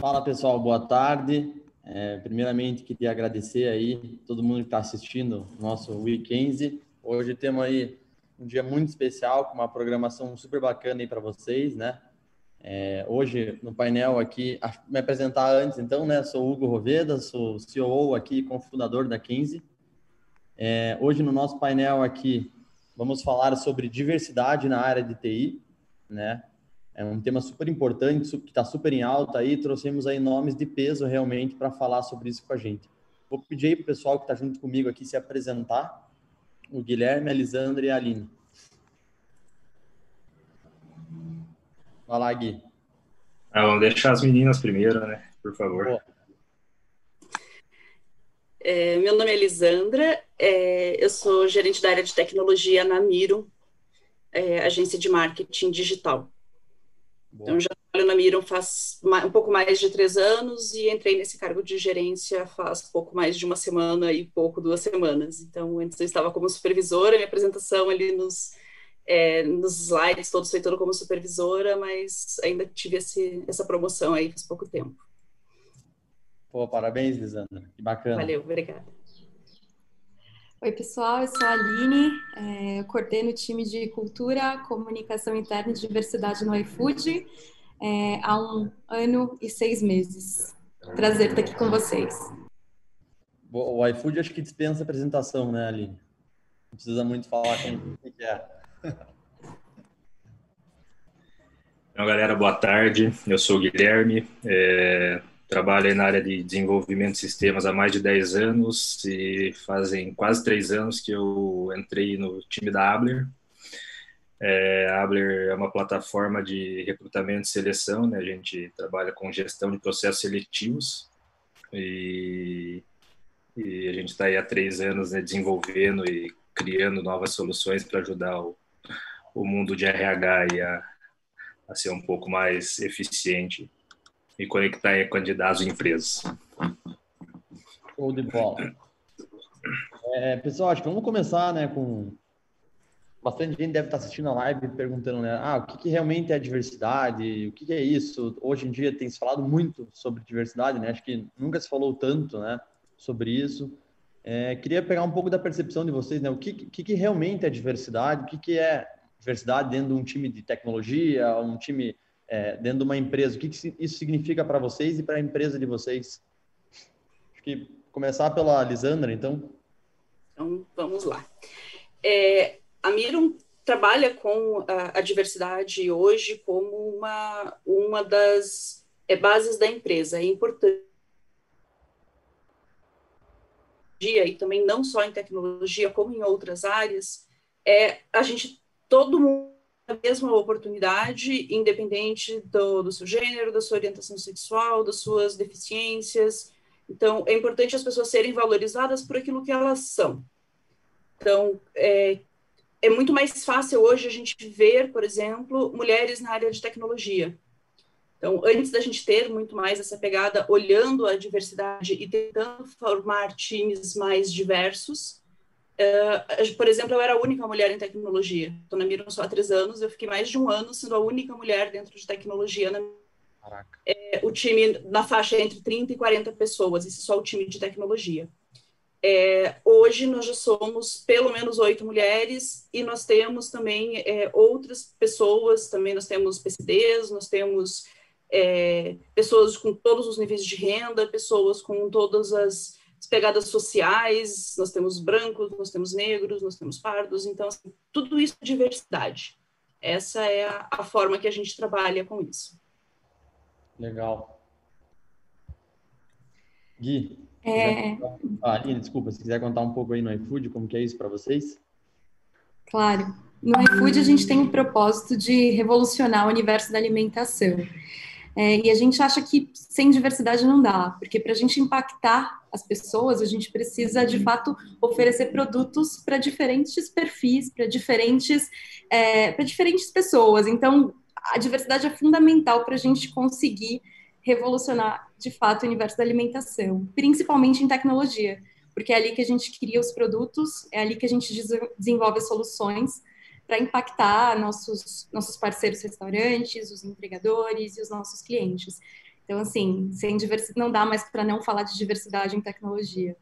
Fala pessoal, boa tarde. É, primeiramente queria agradecer aí todo mundo que está assistindo o nosso Weekend. Hoje temos aí um dia muito especial com uma programação super bacana aí para vocês, né? É, hoje no painel aqui, me apresentar antes então, né? Sou Hugo Roveda, sou CEO aqui cofundador da 15. É, hoje no nosso painel aqui vamos falar sobre diversidade na área de TI, né? É um tema super importante, que está super em alta aí. Trouxemos aí nomes de peso realmente para falar sobre isso com a gente. Vou pedir aí para o pessoal que está junto comigo aqui se apresentar. O Guilherme, a Lisandra e a Aline. Vai lá, Gui. Ah, vamos deixar as meninas primeiro, né? Por favor. É, meu nome é Lisandra, é, eu sou gerente da área de tecnologia na Miro, é, agência de marketing digital. Boa. Então, já trabalho na Miro faz um pouco mais de três anos e entrei nesse cargo de gerência faz pouco mais de uma semana e pouco, duas semanas. Então, antes eu estava como supervisora, minha apresentação ali nos, é, nos slides todos foi toda como supervisora, mas ainda tive esse, essa promoção aí faz pouco tempo. Pô, parabéns, Lisandra. Que bacana. Valeu, obrigada. Oi, pessoal, eu sou a Aline, é, eu coordeno o time de Cultura, Comunicação Interna e Diversidade no iFood é, há um ano e seis meses. Prazer estar aqui com vocês. O iFood acho que dispensa apresentação, né, Aline? Não precisa muito falar com o que é. Então, galera, boa tarde. Eu sou o Guilherme, é, Trabalho na área de desenvolvimento de sistemas há mais de 10 anos e fazem quase três anos que eu entrei no time da Abler. É, a Abler é uma plataforma de recrutamento e seleção, né? a gente trabalha com gestão de processos seletivos e, e a gente está aí há três anos né, desenvolvendo e criando novas soluções para ajudar o, o mundo de RH a, a ser um pouco mais eficiente e conectar candidatos e empresas. Show de bola. É, pessoal, acho que vamos começar, né, com bastante gente deve estar assistindo a live perguntando, né, ah, o que, que realmente é diversidade, o que, que, é isso? Hoje em dia tem se falado muito sobre diversidade, né? Acho que nunca se falou tanto, né, sobre isso. É, queria pegar um pouco da percepção de vocês, né? O que, que, que realmente é diversidade? O que, que é diversidade dentro de um time de tecnologia, um time é, dentro de uma empresa. O que, que isso significa para vocês e para a empresa de vocês? Acho que começar pela Lisandra, então. Então, vamos lá. É, a Mirum trabalha com a, a, diversidade hoje como uma, uma das é, bases da empresa. É importante e também não só em tecnologia, como em outras áreas, é a gente todo mundo mesma oportunidade, independente do, do seu gênero, da sua orientação sexual, das suas deficiências. Então, é importante as pessoas serem valorizadas por aquilo que elas são. Então, é, é muito mais fácil hoje a gente ver, por exemplo, mulheres na área de tecnologia. Então, antes da gente ter muito mais essa pegada, olhando a diversidade e tentando formar times mais diversos, Uh, por exemplo, eu era a única mulher em tecnologia. Estou na só há três anos, eu fiquei mais de um ano sendo a única mulher dentro de tecnologia. Na... É, o time na faixa é entre 30 e 40 pessoas, esse só o time de tecnologia. É, hoje nós já somos pelo menos oito mulheres e nós temos também outras pessoas, também nós temos PCDs, nós temos pessoas com todos os níveis de renda, pessoas com todas as as pegadas sociais, nós temos brancos, nós temos negros, nós temos pardos, então, assim, tudo isso é diversidade. Essa é a, a, forma que a gente trabalha com isso. Legal. Gui, é... ah, Aline, desculpa, se quiser contar um pouco aí no iFood, como que é isso para vocês? Claro. No iFood a gente tem o propósito de revolucionar o universo da alimentação. É, e a gente acha que sem diversidade não dá, porque para a gente impactar as pessoas, a gente precisa de fato oferecer produtos para diferentes perfis, para diferentes, é, para diferentes pessoas. Então, a diversidade é fundamental para a gente conseguir revolucionar de fato o universo da alimentação, principalmente em tecnologia, porque é ali que a gente cria os produtos, é ali que a gente desenvolve as soluções para impactar nossos, nossos parceiros restaurantes, os entregadores e os nossos clientes. Então, assim, sem diversidade, não dá mais para não falar de diversidade em tecnologia.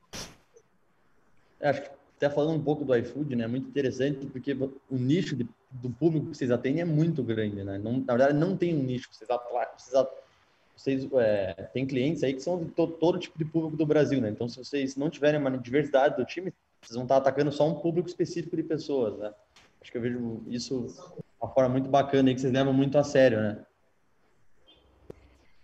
É, acho que até falando um pouco do iFood, né, é muito interessante porque o nicho de, do público que vocês atendem é muito grande, né? Não, na verdade, não tem um nicho. Vocês, vocês, vocês é, tem clientes aí que são de todo, todo tipo de público do Brasil, né? Então, se vocês não tiverem uma diversidade do time, vocês vão estar atacando só um público específico de pessoas, né? Acho que eu vejo isso uma forma muito bacana aí que vocês levam muito a sério, né?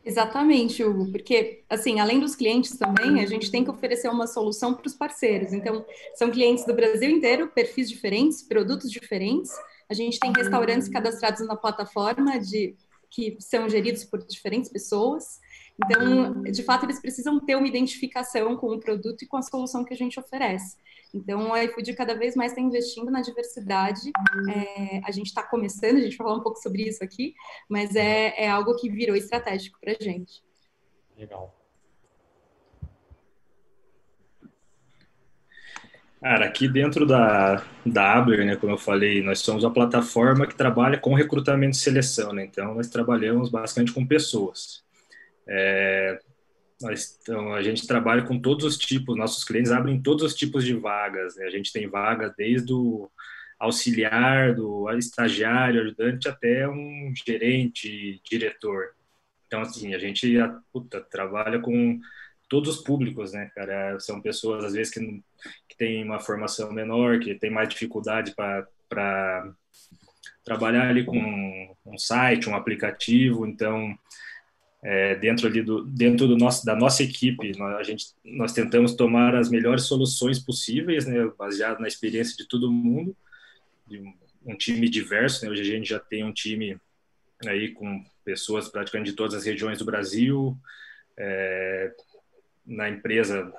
Exatamente, Hugo, porque, assim, além dos clientes também, a gente tem que oferecer uma solução para os parceiros. Então, são clientes do Brasil inteiro, perfis diferentes, produtos diferentes. A gente tem restaurantes cadastrados na plataforma de que são geridos por diferentes pessoas. Então, de fato, eles precisam ter uma identificação com o produto e com a solução que a gente oferece. Então, o iFood cada vez mais está investindo na diversidade. É, a gente está começando, a gente vai falar um pouco sobre isso aqui, mas é, é algo que virou estratégico para a gente. Legal. Cara, aqui dentro da, da Abler, né, como eu falei, nós somos a plataforma que trabalha com recrutamento e seleção, né? Então, nós trabalhamos bastante com pessoas. É, nós, então, a gente trabalha com todos os tipos, nossos clientes abrem todos os tipos de vagas. Né? A gente tem vaga desde o auxiliar, do estagiário, ajudante, até um gerente, diretor. Então, assim, a gente puta, trabalha com todos os públicos, né, cara? São pessoas, às vezes, que, que têm uma formação menor, que têm mais dificuldade para trabalhar ali com um site, um aplicativo. Então, é, dentro ali do dentro do nosso da nossa equipe nós, a gente nós tentamos tomar as melhores soluções possíveis né baseado na experiência de todo mundo de um, um, time diverso né hoje a gente já tem um time aí com pessoas praticamente de todas as regiões do Brasil é, na empresa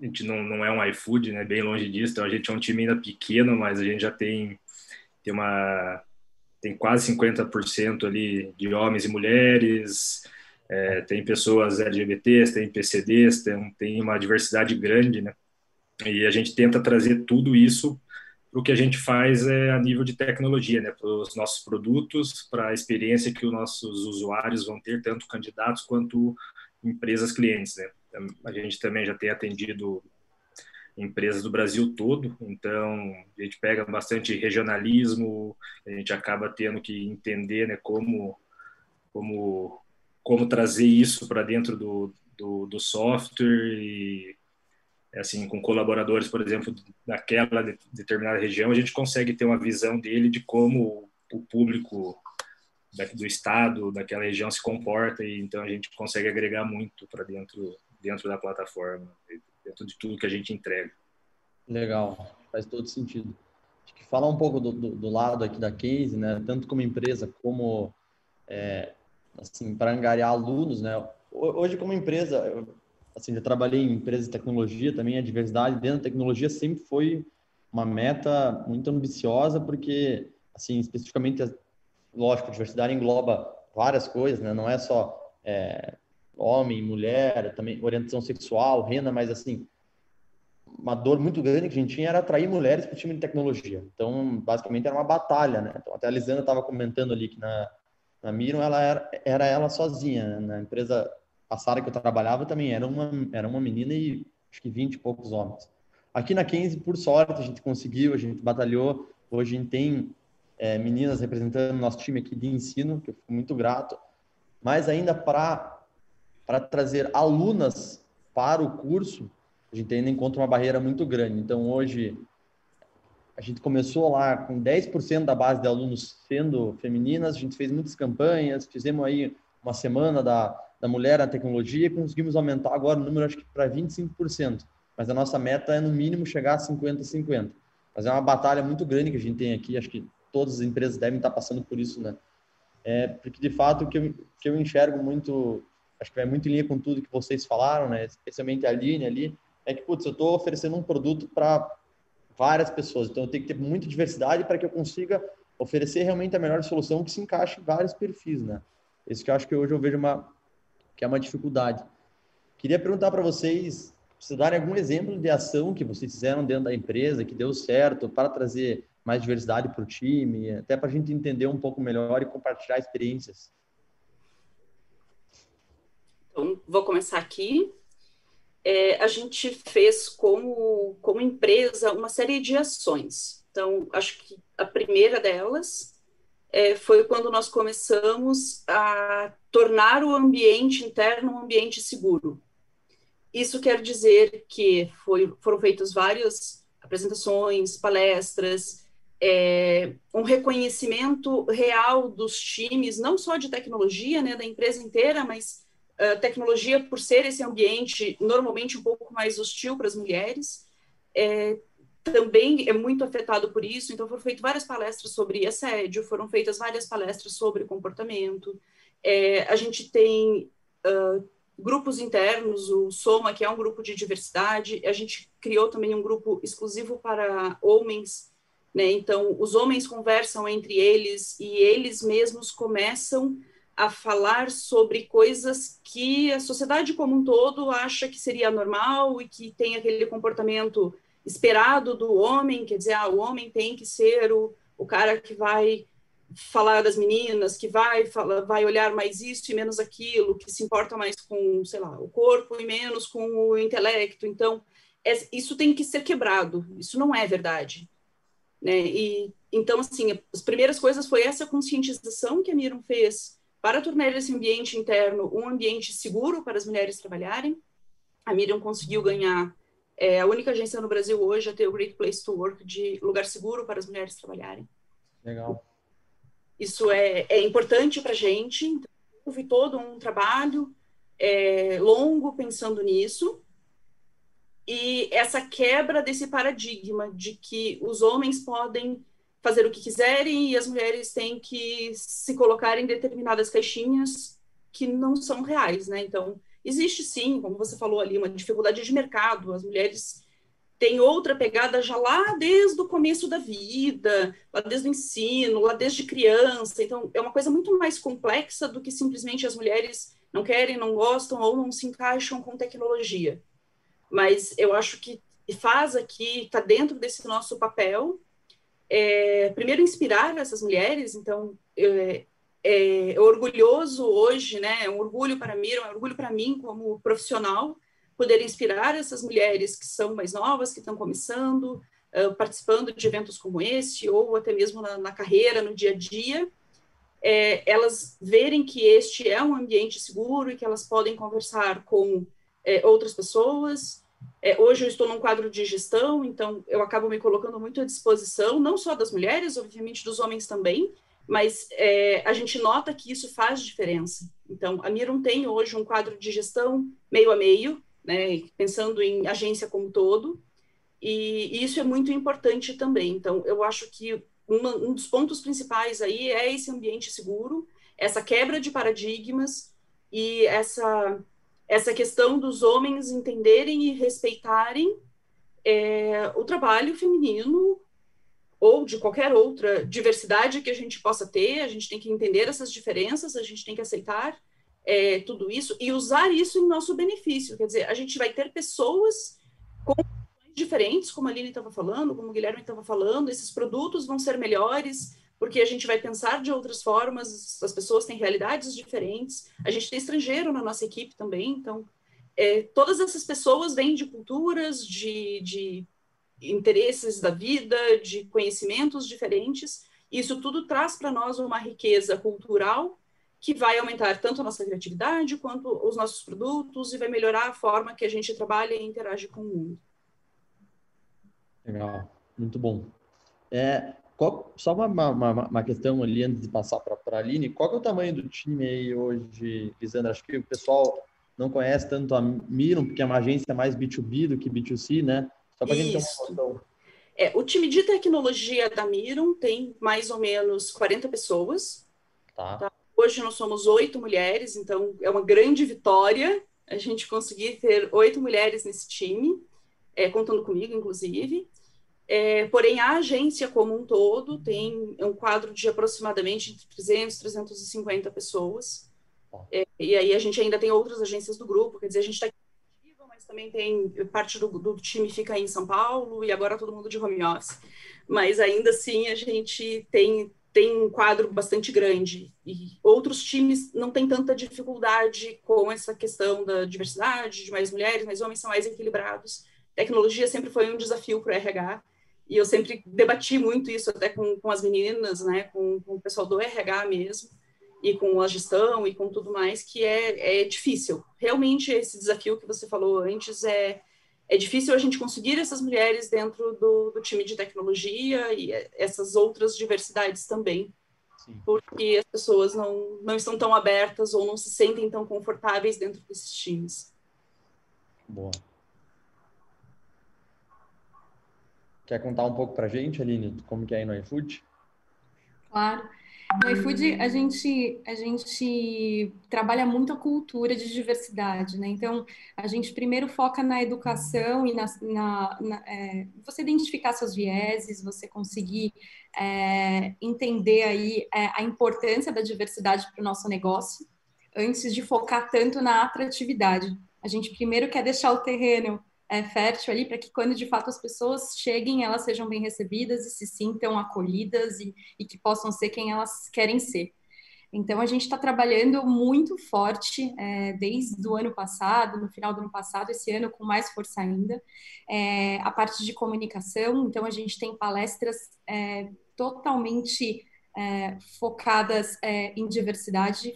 a gente não, não é um iFood né bem longe disso então a gente é um time ainda pequeno mas a gente já tem tem uma tem quase 50% ali de homens e mulheres, é, tem pessoas LGBTs, tem PCDs, tem, tem uma diversidade grande, né? E a gente tenta trazer tudo isso para o que a gente faz é, a nível de tecnologia, né? Para os nossos produtos, para a experiência que os nossos usuários vão ter, tanto candidatos quanto empresas clientes, né? A gente também já tem atendido empresas do Brasil todo, então a gente pega bastante regionalismo, a gente acaba tendo que entender né, como, como, como trazer isso para dentro do, do, do, software e assim com colaboradores, por exemplo, daquela determinada região, a gente consegue ter uma visão dele de como o público do estado, daquela região se comporta e então a gente consegue agregar muito para dentro dentro da plataforma dentro de tudo que a gente entrega. Legal, faz todo sentido. Acho que falar um pouco do, do, do lado aqui da case, né, tanto como empresa como é, assim para angariar alunos, né. Hoje como empresa, eu, assim, já trabalhei em empresas de tecnologia também, a diversidade dentro da tecnologia sempre foi uma meta muito ambiciosa, porque assim especificamente, lógico, a diversidade engloba várias coisas, né, não é só é, homem, mulher, também orientação sexual, renda, mas assim, uma dor muito grande que a gente tinha era atrair mulheres para o time de tecnologia. Então, basicamente, era uma batalha, né? Então, até a Lisana estava comentando ali que na, na Miram ela era, era ela sozinha. Né? Na empresa passada que eu trabalhava também era uma, era uma menina e acho que 20 e poucos homens. Aqui na 15, por sorte, a gente conseguiu, a gente batalhou. Hoje a gente tem é, meninas representando nosso time aqui de ensino, que eu fico muito grato. Mas ainda para para trazer alunas para o curso, a gente ainda encontra uma barreira muito grande. Então, hoje, a gente começou lá com 10% da base de alunos sendo femininas, a gente fez muitas campanhas, fizemos aí uma semana da, da mulher na tecnologia e conseguimos aumentar agora o número, acho que para 25%. Mas a nossa meta é, no mínimo, chegar a 50-50. Mas é uma batalha muito grande que a gente tem aqui, acho que todas as empresas devem estar passando por isso, né? É, porque, de fato, o que eu, que eu enxergo muito acho que vai muito em linha com tudo que vocês falaram, né? Especialmente a Aline ali, é que, putz, eu estou oferecendo um produto para várias pessoas, então eu tenho que ter muita diversidade para que eu consiga oferecer realmente a melhor solução que se encaixe em vários perfis, né? Isso que eu acho que hoje eu vejo uma que é uma dificuldade. Queria perguntar para vocês, se darem algum exemplo de ação que vocês fizeram dentro da empresa que deu certo para trazer mais diversidade para o time, até para a gente entender um pouco melhor e compartilhar experiências. Vou começar aqui. É, a gente fez como, como empresa uma série de ações. Então, acho que a primeira delas é, foi quando nós começamos a tornar o ambiente interno um ambiente seguro. Isso quer dizer que foi, foram feitas várias apresentações, palestras, é, um reconhecimento real dos times, não só de tecnologia, né, da empresa inteira, mas uh, tecnologia por ser esse ambiente normalmente um pouco mais hostil para as mulheres, é, também é muito afetado por isso. Então, foram feitas várias palestras sobre assédio, foram feitas várias palestras sobre comportamento. É, a gente tem uh, grupos internos, o Soma, que é um grupo de diversidade, a gente criou também um grupo exclusivo para homens, né? Então, os homens conversam entre eles e eles mesmos começam a falar sobre coisas que a sociedade como um todo acha que seria normal e que tem aquele comportamento esperado do homem, quer dizer, ah, o homem tem que ser o, o cara que vai falar das meninas, que vai fala, vai olhar mais isso e menos aquilo, que se importa mais com, sei lá, o corpo e menos com o intelecto. Então, é, isso tem que ser quebrado. Isso não é verdade, né? E então, assim, as primeiras coisas foi essa conscientização que a Miram fez para tornar esse ambiente interno um ambiente seguro para as mulheres trabalharem. A Miriam conseguiu ganhar é a única agência no Brasil hoje a ter o Great Place to Work de lugar seguro para as mulheres trabalharem. Legal. Isso é, é importante para a gente. Então, houve todo um trabalho é, longo pensando nisso. E essa quebra desse paradigma de que os homens podem fazer o que quiserem e as mulheres têm que se colocar em determinadas caixinhas que não são reais, né? Então, existe sim, como você falou ali, uma dificuldade de mercado. As mulheres tem outra pegada já lá desde o começo da vida, lá desde o ensino, lá desde criança. Então, é uma coisa muito mais complexa do que simplesmente as mulheres não querem, não gostam ou não se encaixam com tecnologia. Mas eu acho que faz aqui, está dentro desse nosso papel, é, primeiro inspirar essas mulheres. Então, é, é, é orgulhoso hoje, né? É um orgulho para mim, é um orgulho para mim como profissional, poder inspirar essas mulheres que são mais novas, que estão começando, uh, participando de eventos como esse, ou até mesmo na, na carreira, no dia a dia, é, elas verem que este é um ambiente seguro e que elas podem conversar com é, outras pessoas. É, hoje eu estou num quadro de gestão, então eu acabo me colocando muito à disposição, não só das mulheres, obviamente dos homens também, mas é, a gente nota que isso faz diferença. Então, a Mirum tem hoje um quadro de gestão meio a meio, né, pensando em agência como todo, e, e isso é muito importante também. Então, eu acho que uma, um dos pontos principais aí é esse ambiente seguro, essa quebra de paradigmas e essa, essa questão dos homens entenderem e respeitarem é, o trabalho feminino ou de qualquer outra diversidade que a gente possa ter, a gente tem que entender essas diferenças, a gente tem que aceitar é, tudo isso e usar isso em nosso benefício. Quer dizer, a gente vai ter pessoas com diferentes, como a Aline estava falando, como o Guilherme estava falando, esses produtos vão ser melhores, porque a gente vai pensar de outras formas, as pessoas têm realidades diferentes, a gente tem estrangeiro na nossa equipe também, então é, todas essas pessoas vêm de culturas, de, de interesses da vida, de conhecimentos diferentes, e isso tudo traz para nós uma riqueza cultural que vai aumentar tanto a nossa criatividade quanto os nossos produtos e vai melhorar a forma que a gente trabalha e interage com o mundo. Legal, muito bom. É, qual, só uma, uma, uma, questão ali antes de passar para a Aline, qual é o tamanho do time aí hoje, Lisandra? Acho que o pessoal não conhece tanto a Miram, porque é uma agência mais B2B do que B2C, né? Só para a gente ter uma noção. É, o time de tecnologia da Miram tem mais ou menos 40 pessoas. Tá. tá? Hoje nós somos oito mulheres, então é uma grande vitória a gente conseguir ter oito mulheres nesse time, é, contando comigo, inclusive. É, porém, a agência como um todo tem um quadro de aproximadamente entre 300 e 350 pessoas. É, e aí a gente ainda tem outras agências do grupo, quer dizer, a gente está aqui, mas também tem parte do, do time fica em São Paulo e agora todo mundo de home office. Mas ainda assim a gente tem tem um quadro bastante grande e outros times não têm tanta dificuldade com essa questão da diversidade, de mais mulheres, mais homens são mais equilibrados. Tecnologia sempre foi um desafio para o RH e eu sempre debati muito isso até com, com as meninas, né, com, com, o pessoal do RH mesmo e com a gestão e com tudo mais, que é, é difícil. Realmente esse desafio que você falou antes é é difícil a gente conseguir essas mulheres dentro do, do time de tecnologia e essas outras diversidades também, Sim. porque as pessoas não, não estão tão abertas ou não se sentem tão confortáveis dentro desses times. Boa. Quer contar um pouco para a gente, Aline, como que é aí no iFood? Claro. No iFood, a gente, a gente trabalha muito a cultura de diversidade, né? Então, a gente primeiro foca na educação e na, na, na é, você identificar seus vieses, você conseguir é, entender aí é, a importância da diversidade para o nosso negócio, antes de focar tanto na atratividade. A gente primeiro quer deixar o terreno é, fértil ali para que quando de fato as pessoas cheguem, elas sejam bem recebidas e se sintam acolhidas e, e que possam ser quem elas querem ser. Então a gente está trabalhando muito forte é, desde o ano passado, no final do ano passado, esse ano com mais força ainda, é, a parte de comunicação. Então a gente tem palestras é, totalmente é, focadas é, em diversidade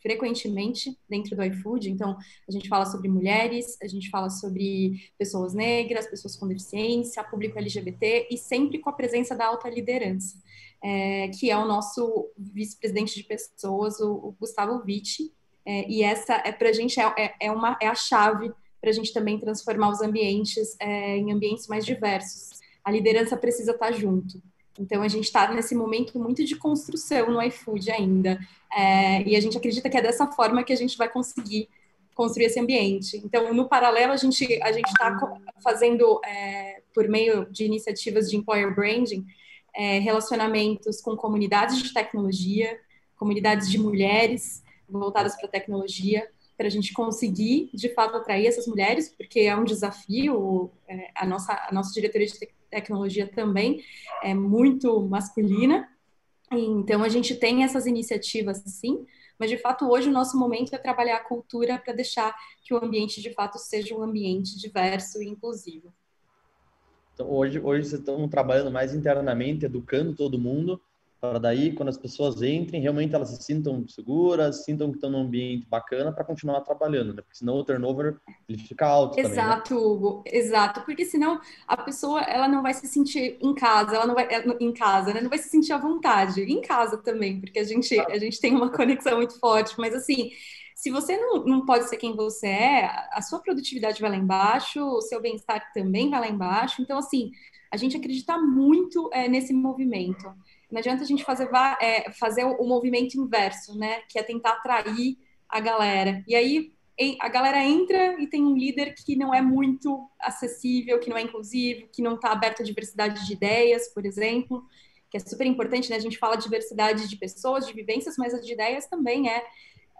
frequentemente dentro do iFood. Então, a gente fala sobre mulheres, a gente fala sobre pessoas negras, pessoas com deficiência, público LGBT e sempre com a presença da alta liderança, é, que é o nosso vice-presidente de pessoas, o, o Gustavo Vitti. É, e essa é para a gente é, é, é, uma é a chave para a gente também transformar os ambientes é, em ambientes mais diversos. A liderança precisa estar junto. Então, a gente está nesse momento muito de construção no iFood ainda. É, e a gente acredita que é dessa forma que a gente vai conseguir construir esse ambiente. Então, no paralelo, a gente a está fazendo, é, por meio de iniciativas de employer branding, é, relacionamentos com comunidades de tecnologia, comunidades de mulheres voltadas para a tecnologia, para a gente conseguir, de fato, atrair essas mulheres, porque é um desafio. É, a, nossa, a nossa diretoria de tecnologia também é muito masculina, então a gente tem essas iniciativas, sim, mas de fato hoje o nosso momento é trabalhar a cultura para deixar que o ambiente de fato seja um ambiente diverso e inclusivo. Então, hoje, hoje vocês estão trabalhando mais internamente, educando todo mundo, para daí, quando as pessoas entrem, realmente elas se sintam seguras, sintam que estão num ambiente bacana para continuar trabalhando, né? Porque senão o turnover ele fica alto exato, também. Né? Hugo, exato. Porque senão a pessoa ela não vai se sentir em casa, ela não vai em casa, né? Não vai se sentir à vontade. Em casa também, porque a gente, a gente tem uma conexão muito forte. Mas assim, se você não, não pode ser quem você é, a sua produtividade vai lá embaixo, o seu bem-estar também vai lá embaixo. Então, assim, a gente acredita muito é, nesse movimento. Não adianta a gente fazer, é, fazer o, movimento inverso, né? Que é tentar atrair a galera. E aí a galera entra e tem um líder que não é muito acessível, que não é inclusivo, que não está aberto à diversidade de ideias, por exemplo, que é super importante, né? A gente fala de diversidade de pessoas, de vivências, mas a de ideias também é,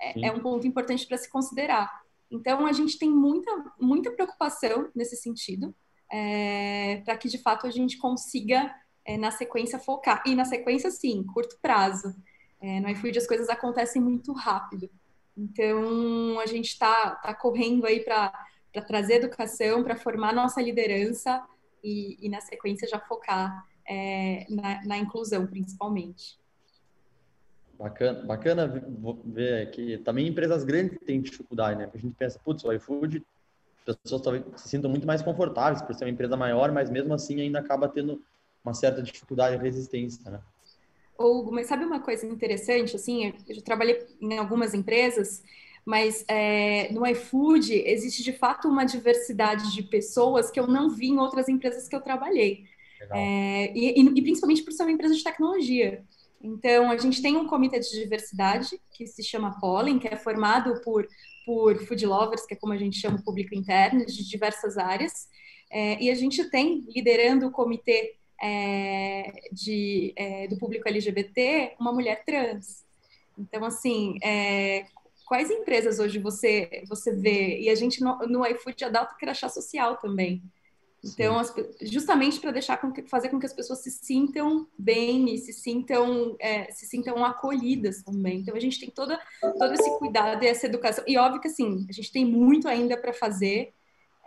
é, é um ponto importante para se considerar. Então, a gente tem muita, muita preocupação nesse sentido, é, para que de fato a gente consiga é, na sequência focar. E na sequência, sim, curto prazo. É, no iFood as coisas acontecem muito rápido. Então, a gente está tá correndo aí para trazer educação, para formar nossa liderança e, e na sequência já focar é, na, na, inclusão, principalmente. Bacana, bacana ver que também empresas grandes têm dificuldade, né? A gente pensa, putz, o iFood, as pessoas talvez se sintam muito mais confortáveis por ser uma empresa maior, mas mesmo assim ainda acaba tendo uma certa dificuldade de resistência, né? Hugo, mas sabe uma coisa interessante, assim, eu já trabalhei em algumas empresas, mas é, no iFood existe de fato uma diversidade de pessoas que eu não vi em outras empresas que eu trabalhei. É, e, e, principalmente por ser uma empresa de tecnologia. Então, a gente tem um comitê de diversidade que se chama Pollen, que é formado por, por food lovers, que é como a gente chama o público interno, de diversas áreas. É, e a gente tem, liderando o comitê é, de, é, do público LGBT uma mulher trans. Então, assim, é, quais empresas hoje você, você vê? E a gente no, no iFood adota o crachá social também. Então, as, justamente para deixar com que, fazer com que as pessoas se sintam bem e se sintam é, se sintam acolhidas também. Então, a gente tem toda, todo esse cuidado e essa educação. E óbvio que assim, a gente tem muito ainda para fazer,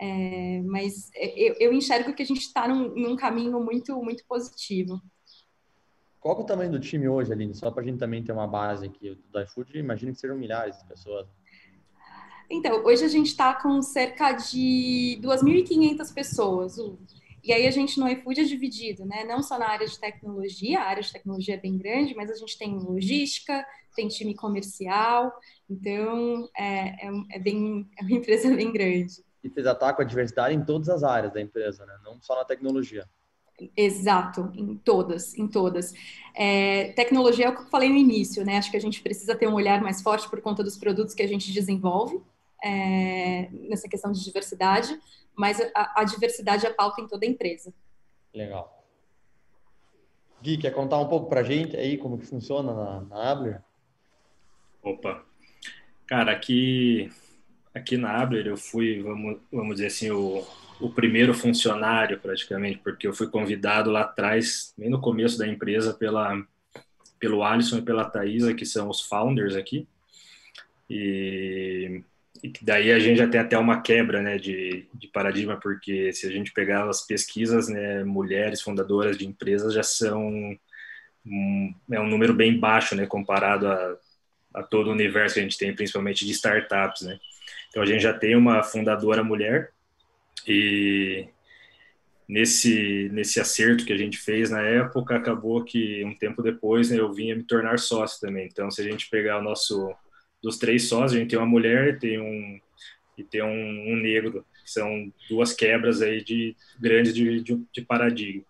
é, mas eu, eu, enxergo que a gente está num, num, caminho muito muito positivo. Qual é o tamanho do time hoje, Aline? Só para a gente também ter uma base aqui do iFood, imagino que sejam milhares de pessoas. Então, hoje a gente está com cerca de 2.500 pessoas. E aí a gente no iFood é dividido, né? Não só na área de tecnologia, a área de tecnologia é bem grande, mas a gente tem logística, tem time comercial, então é, é, é bem, é uma empresa bem grande. E vocês atacam a diversidade em todas as áreas da empresa, né? Não só na tecnologia. Exato, em todas, em todas. É, tecnologia é o que eu falei no início, né? Acho que a gente precisa ter um olhar mais forte por conta dos produtos que a gente desenvolve, é, nessa questão de diversidade, mas a, a, diversidade é pauta em toda a empresa. Legal. Gui, quer contar um pouco para a gente aí como que funciona na, na Abler? Opa, cara, aqui aqui na Abler eu fui, vamos, vamos dizer assim, o, o primeiro funcionário praticamente, porque eu fui convidado lá atrás, bem no começo da empresa, pela, pelo Alisson e pela Thaisa, que são os founders aqui. E e daí a gente já tem até uma quebra né, de, de paradigma, porque se a gente pegar as pesquisas, né, mulheres fundadoras de empresas já são um, é um número bem baixo né, comparado a, a todo o universo que a gente tem, principalmente de startups. Né? Então a gente já tem uma fundadora mulher e nesse nesse acerto que a gente fez na época acabou que um tempo depois né, eu vinha me tornar sócio também. Então se a gente pegar o nosso dos três sócios, a gente tem uma mulher tem um, e tem um, um negro, são duas quebras aí de grandes de, de, de paradigma.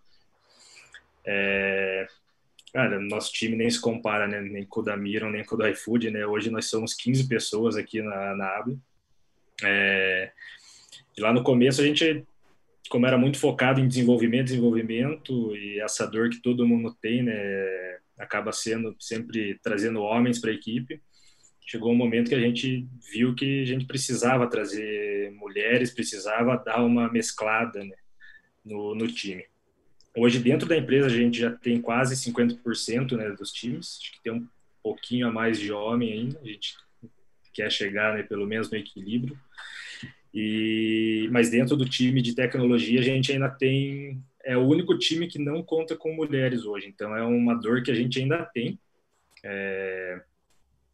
É, cara, nosso time nem se compara, né? Nem com o da nem com o do iFood, né? Hoje nós somos 15 pessoas aqui na, na Able. É, lá no começo a gente, como era muito focado em desenvolvimento, desenvolvimento e essa dor que todo mundo tem, né? Acaba sendo sempre trazendo homens para a equipe chegou um momento que a gente viu que a gente precisava trazer mulheres, precisava dar uma mesclada né, no, no time. Hoje, dentro da empresa, a gente já tem quase 50% né, dos times, acho que tem um pouquinho a mais de homem ainda, a gente quer chegar né, pelo menos no equilíbrio. E, mas dentro do time de tecnologia, a gente ainda tem. É o único time que não conta com mulheres hoje, então é uma dor que a gente ainda tem. É,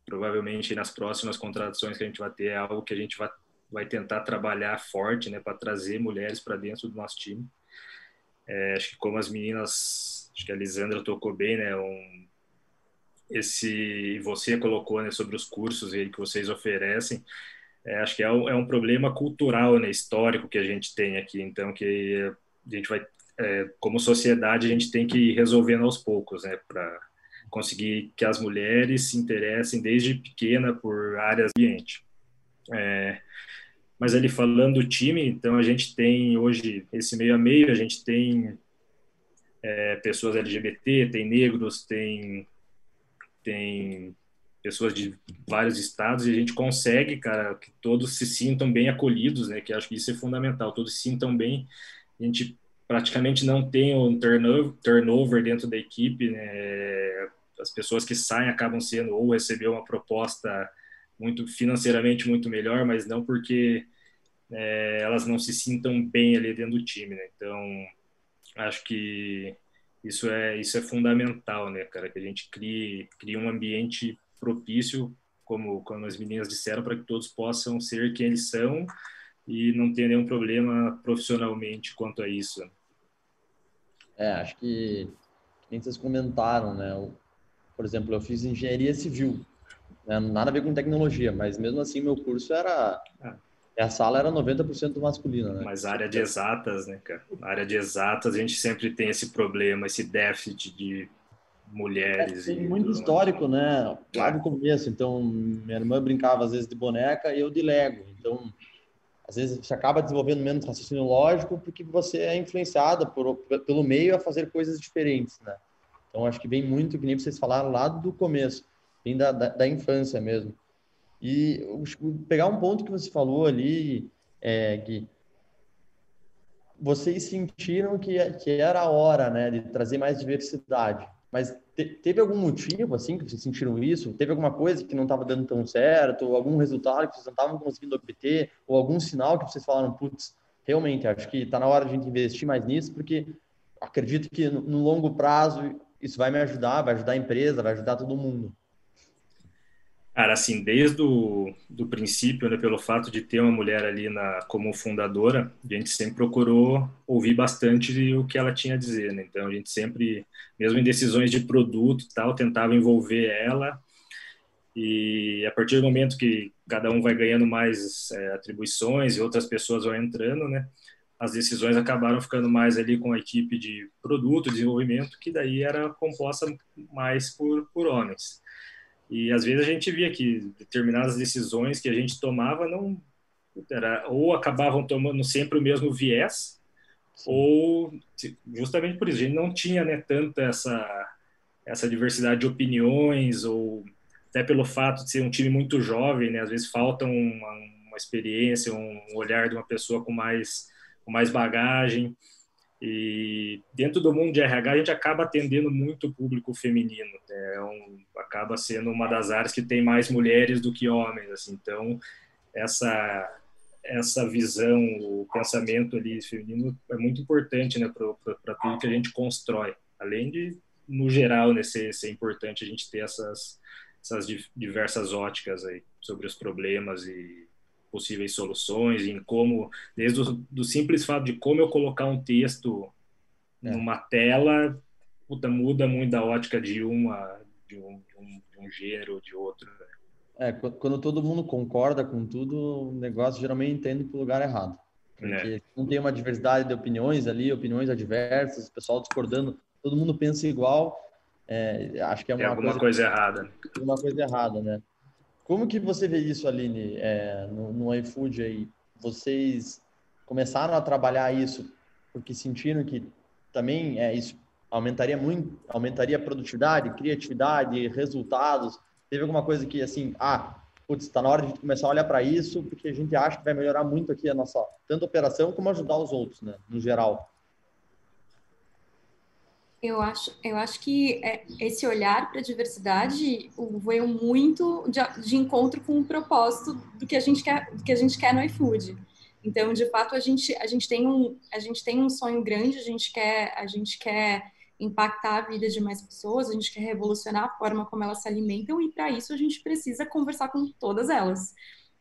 provavelmente nas próximas contratações que a gente vai ter é algo que a gente vai, vai tentar trabalhar forte, né, para trazer mulheres para dentro do nosso time. É, acho que como as meninas, acho que a Lisandra tocou bem, né, um, esse você colocou, né, sobre os cursos aí que vocês oferecem, é, acho que é um, é um problema cultural, né, histórico que a gente tem aqui, então que a gente vai, é, como sociedade, a gente tem que ir resolvendo aos poucos, né, para conseguir que as mulheres se interessem desde pequena por áreas ambiente. É, mas ali falando do time, então a gente tem hoje esse meio a meio, a gente tem é, pessoas LGBT, tem negros, tem tem pessoas de vários estados e a gente consegue, cara, que todos se sintam bem acolhidos, né? Que acho que isso é fundamental, todos se sintam bem. A gente praticamente não tem um turnover, turnover dentro da equipe, né? as pessoas que saem acabam sendo ou receber uma proposta muito financeiramente muito melhor, mas não porque é, elas não se sintam bem ali dentro do time, né? Então, acho que isso é isso é fundamental, né, cara, que a gente crie crie um ambiente propício, como como as meninas disseram, para que todos possam ser quem eles são e não ter nenhum problema profissionalmente quanto a isso. É, acho que nem vocês comentaram, né? Por exemplo, eu fiz engenharia civil, né? nada a ver com tecnologia, mas mesmo assim meu curso era ah. A sala era 90% masculina, né? Mas área de exatas, né, cara? Na área de exatas a gente sempre tem esse problema, esse déficit de mulheres. É, muito histórico, né? Lá no começo. Então, minha irmã brincava às vezes de boneca e eu de Lego. Então, às vezes você acaba desenvolvendo menos raciocínio lógico porque você é influenciada por, pelo meio a fazer coisas diferentes, né? Então, acho que vem muito, que nem vocês falaram lá do começo, vem da, da, da infância mesmo. E pegar um ponto que você falou ali, é, que vocês sentiram que, que era a hora, né, de trazer mais diversidade. Mas te, teve algum motivo, assim, que vocês sentiram isso? Teve alguma coisa que não estava dando tão certo? Ou algum resultado que vocês não estavam conseguindo obter? Ou algum sinal que vocês falaram, putz, realmente, acho que está na hora de a gente investir mais nisso, porque acredito que no, no longo prazo isso vai me ajudar, vai ajudar a empresa, vai ajudar todo mundo. Cara, assim, desde o do princípio, né, pelo fato de ter uma mulher ali na, como fundadora, a gente sempre procurou ouvir bastante o que ela tinha a dizer, né? Então, a gente sempre, mesmo em decisões de produto tal, tentava envolver ela. E a partir do momento que cada um vai ganhando mais é, atribuições e outras pessoas vão entrando, né? As decisões acabaram ficando mais ali com a equipe de produto, desenvolvimento, que daí era composta mais por, por homens. E às vezes a gente via que determinadas decisões que a gente tomava não era, ou acabavam tomando sempre o mesmo viés, Sim. ou justamente por isso a gente não tinha né, tanta essa essa diversidade de opiniões ou até pelo fato de ser um time muito jovem, né, às vezes falta uma, uma experiência, um olhar de uma pessoa com mais com mais bagagem. E dentro do mundo de RH, a gente acaba atendendo muito o público feminino. Né? É um, acaba sendo uma das áreas que tem mais mulheres do que homens. Assim. Então, essa essa visão, o pensamento ali feminino é muito importante né, para tudo que a gente constrói. Além de, no geral, né, ser, ser importante a gente ter essas, essas diversas óticas aí sobre os problemas e possíveis soluções, em como, desde o do simples fato de como eu colocar um texto é. numa tela, puta, muda muito da ótica de uma, de um, de um, de um gênero ou de outro. É, quando todo mundo concorda com tudo, o negócio geralmente entende para o lugar errado. Porque é. não tem uma diversidade de opiniões ali, opiniões adversas, o pessoal discordando, todo mundo pensa igual. É, acho que é uma alguma coisa, coisa errada. Uma coisa errada, né? Como que você vê isso, Aline, é, no, no iFood aí? Vocês começaram a trabalhar isso porque sentiram que também é, isso aumentaria muito, aumentaria a produtividade, criatividade, resultados? Teve alguma coisa que, assim, ah, putz, está na hora de começar a olhar para isso, porque a gente acha que vai melhorar muito aqui a nossa, tanto a operação como ajudar os outros, né, no geral. Eu acho, eu acho que é, esse olhar para a diversidade veio muito de, de, encontro com o propósito do que a gente quer, do que a gente quer no iFood. Então, de fato, a gente, a gente tem um, a gente tem um sonho grande. A gente quer, a gente quer impactar a vida de mais pessoas. A gente quer revolucionar a forma como elas se alimentam e para isso a gente precisa conversar com todas elas.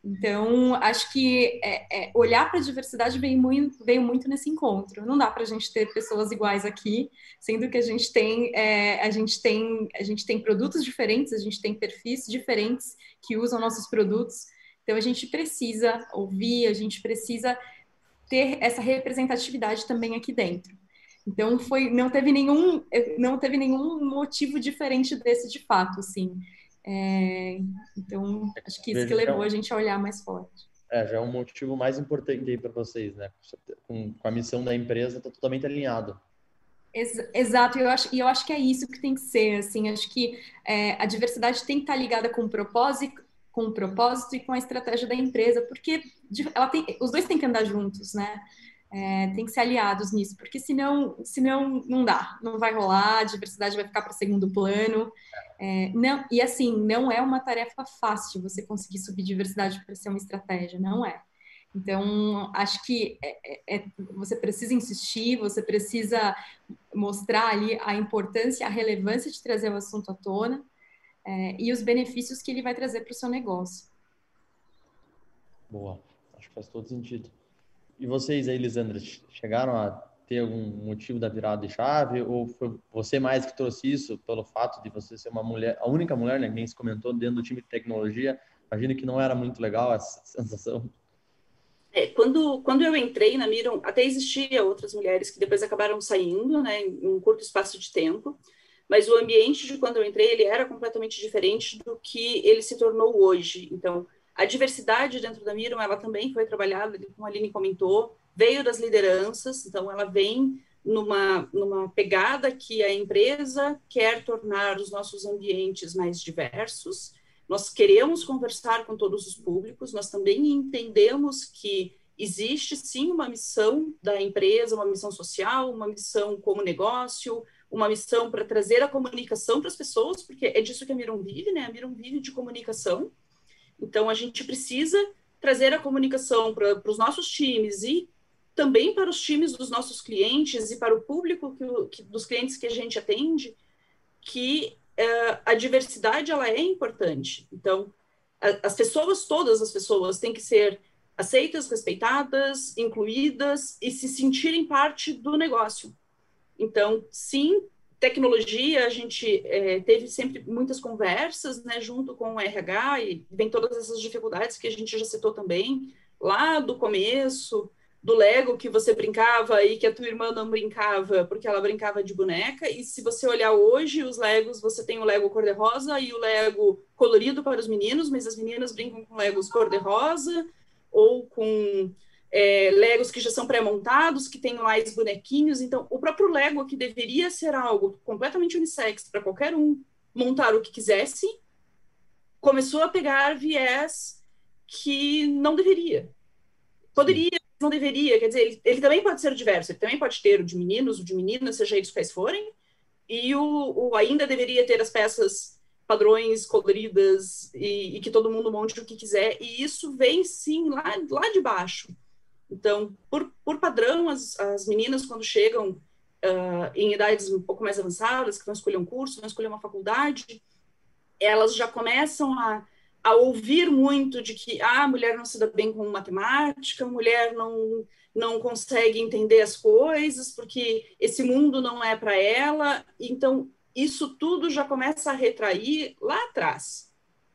Então, acho que é, é, olhar para a diversidade veio muito, veio muito nesse encontro. Não dá para a gente ter pessoas iguais aqui, sendo que a gente tem é, a gente tem a gente tem produtos diferentes, a gente tem perfis diferentes que usam nossos produtos. Então, a gente precisa ouvir, a gente precisa ter essa representatividade também aqui dentro. Então, foi não teve nenhum não teve nenhum motivo diferente desse de fato, assim. É, então, acho que isso que levou a gente a olhar mais forte. É, já é um motivo mais importante aí para vocês, né? Com, com, a missão da empresa, está totalmente alinhado. Exato, e eu acho, e eu acho que é isso que tem que ser, assim, acho que é, a diversidade tem que estar tá ligada com o propósito, com o propósito e com a estratégia da empresa, porque ela tem, os dois têm que andar juntos, né? É, tem que ser aliados nisso, porque senão, senão não dá, não vai rolar, a diversidade vai ficar para segundo plano. É, não, e assim, não é uma tarefa fácil você conseguir subir diversidade para ser uma estratégia, não é. Então, acho que é, é, é, você precisa insistir, você precisa mostrar ali a importância, a relevância de trazer o assunto à tona é, e os benefícios que ele vai trazer para o seu negócio. Boa, acho que faz todo sentido. E vocês aí, Lisandra, chegaram a ter algum motivo da virada de chave ou foi você mais que trouxe isso pelo fato de você ser uma mulher, a única mulher, né, que nem se comentou, dentro do time de tecnologia? Imagino que não era muito legal essa sensação. É, quando, quando eu entrei na Miron, até existia outras mulheres que depois acabaram saindo, né, em um curto espaço de tempo, mas o ambiente de quando eu entrei, ele era completamente diferente do que ele se tornou hoje. Então, a diversidade dentro da Miram, ela também foi trabalhada, como a Aline comentou, veio das lideranças, então ela vem numa, numa pegada que a empresa quer tornar os nossos ambientes mais diversos. Nós queremos conversar com todos os públicos, nós também entendemos que existe sim uma missão da empresa, uma missão social, uma missão como negócio, uma missão para trazer a comunicação para as pessoas, porque é disso que a Miron vive, né? A Miron vive de comunicação. Então, a gente precisa trazer a comunicação para os nossos times e também para os times dos nossos clientes e para o público que, que, dos clientes que a gente atende, que uh, a diversidade ela é importante. Então, a, as pessoas, todas as pessoas, têm que ser aceitas, respeitadas, incluídas e se sentirem parte do negócio. Então, sim, tecnologia, a gente é, teve sempre muitas conversas, né, junto com o RH, e vem todas essas dificuldades que a gente já citou também, lá do começo, do Lego que você brincava e que a tua irmã não brincava, porque ela brincava de boneca, e se você olhar hoje, os Legos, você tem o Lego cor-de-rosa e o Lego colorido para os meninos, mas as meninas brincam com Legos cor-de-rosa, ou com é, Legos que já são pré-montados, que tem mais bonequinhos. Então, o próprio Lego, que deveria ser algo completamente unissex para qualquer um montar o que quisesse, começou a pegar viés que não deveria. Poderia, não deveria. Quer dizer, ele, ele, também pode ser diverso. Ele também pode ter o de meninos, o de meninas, seja eles quais forem. E o, o ainda deveria ter as peças padrões coloridas e, e, que todo mundo monte o que quiser. E isso vem, sim, lá, lá de baixo. Então, por, por padrão, as, as meninas, quando chegam uh, em idades um pouco mais avançadas, que vão escolher um curso, vão escolher uma faculdade, elas já começam a, a ouvir muito de que ah, a mulher não se dá bem com matemática, a mulher não, não consegue entender as coisas, porque esse mundo não é para ela. Então, isso tudo já começa a retrair lá atrás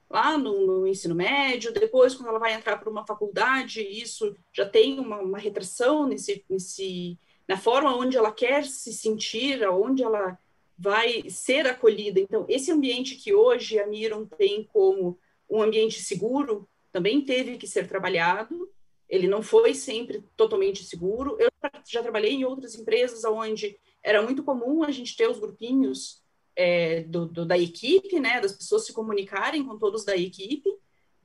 lá no, no, ensino médio, depois, quando ela vai entrar para uma faculdade, isso já tem uma, uma retração nesse, nesse, na forma onde ela quer se sentir, aonde ela vai ser acolhida. Então, esse ambiente que hoje a Miron tem como um ambiente seguro, também teve que ser trabalhado, ele não foi sempre totalmente seguro. Eu já trabalhei em outras empresas onde era muito comum a gente ter os grupinhos é, do, do, da equipe, né, das pessoas se comunicarem com todos da equipe,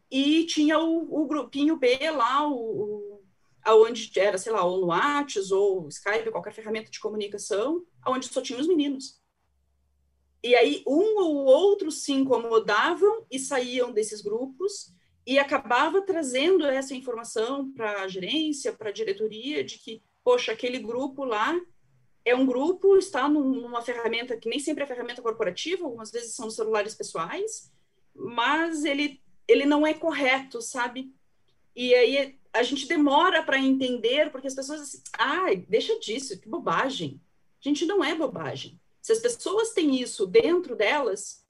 e tinha o, o grupinho B lá, o, o, aonde era, sei lá, ou no Whats, ou Skype, qualquer ferramenta de comunicação, aonde só tinha os meninos. E aí um ou outro se incomodavam e saíam desses grupos e acabava trazendo essa informação para a gerência, para a diretoria, de que, poxa, aquele grupo lá é um grupo, está numa ferramenta que nem sempre é ferramenta corporativa, algumas vezes são celulares pessoais, mas ele, ele não é correto, sabe? E aí a gente demora para entender, porque as pessoas assim, ah, deixa disso, que bobagem. Gente, não é bobagem. Se as pessoas têm isso dentro delas,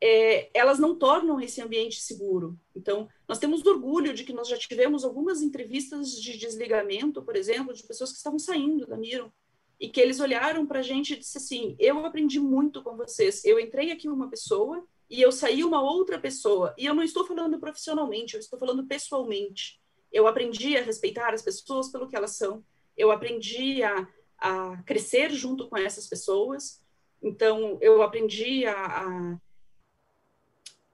é, elas não tornam esse ambiente seguro. Então, nós temos orgulho de que nós já tivemos algumas entrevistas de desligamento, por exemplo, de pessoas que estavam saindo da Miro, e que eles olharam para a gente e disse assim: eu aprendi muito com vocês. Eu entrei aqui uma pessoa e eu saí uma outra pessoa. E eu não estou falando profissionalmente, eu estou falando pessoalmente. Eu aprendi a respeitar as pessoas pelo que elas são. Eu aprendi a, a crescer junto com essas pessoas. Então, eu aprendi a, a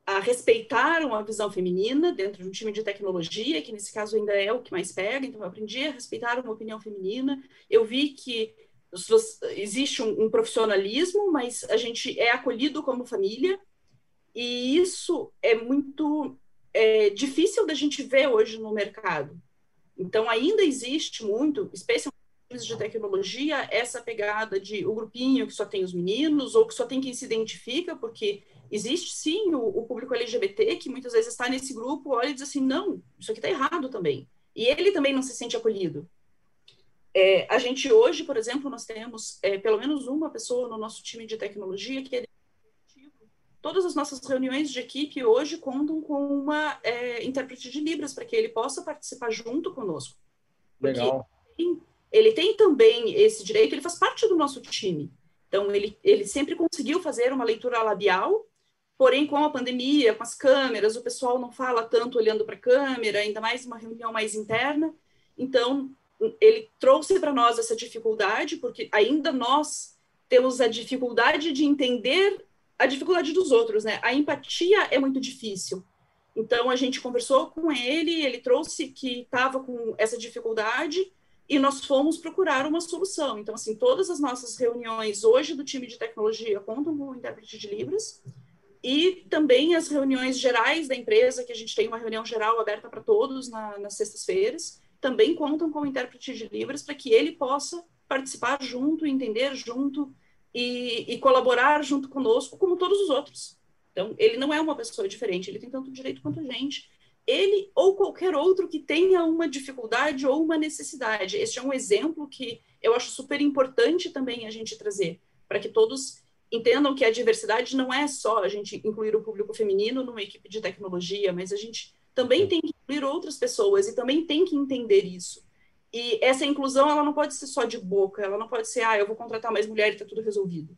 a respeitar uma visão feminina dentro de um time de tecnologia, que nesse caso ainda é o que mais pega, então eu aprendi a respeitar uma opinião feminina. Eu vi que existe um, um, profissionalismo, mas a gente é acolhido como família, e isso é muito é, difícil da gente ver hoje no mercado. Então, ainda existe muito, especialmente de tecnologia, essa pegada de o grupinho que só tem os meninos, ou que só tem quem se identifica, porque existe sim o, o público LGBT que muitas vezes está nesse grupo, olha e diz assim: não, isso aqui está errado também. E ele também não se sente acolhido. É, a gente hoje, por exemplo, nós temos é, pelo menos uma pessoa no nosso time de tecnologia que é Todas as nossas reuniões de equipe hoje contam com uma é, intérprete de Libras para que ele possa participar junto conosco. Legal. Ele tem, ele tem também esse direito, ele faz parte do nosso time. Então, ele, ele sempre conseguiu fazer uma leitura labial, porém, com a pandemia, com as câmeras, o pessoal não fala tanto olhando para a câmera, ainda mais uma reunião mais interna. Então, ele trouxe para nós essa dificuldade, porque ainda nós temos a dificuldade de entender a dificuldade dos outros, né? A empatia é muito difícil. Então, a gente conversou com ele, ele trouxe que estava com essa dificuldade e nós fomos procurar uma solução. Então, assim, todas as nossas reuniões hoje do time de tecnologia contam com o intérprete de Libras e também as reuniões gerais da empresa, que a gente tem uma reunião geral aberta para todos na, nas sextas-feiras, também contam com o intérprete de Libras para que ele possa participar junto, entender junto e, e colaborar junto conosco, como todos os outros. Então, ele não é uma pessoa diferente, ele tem tanto direito quanto a gente. Ele ou qualquer outro que tenha uma dificuldade ou uma necessidade. Este é um exemplo que eu acho super importante também a gente trazer, para que todos entendam que a diversidade não é só a gente incluir o público feminino numa equipe de tecnologia, mas a gente também tem que incluir outras pessoas e também tem que entender isso. E essa inclusão, ela não pode ser só de boca, ela não pode ser, ah, eu vou contratar mais mulheres e está tudo resolvido.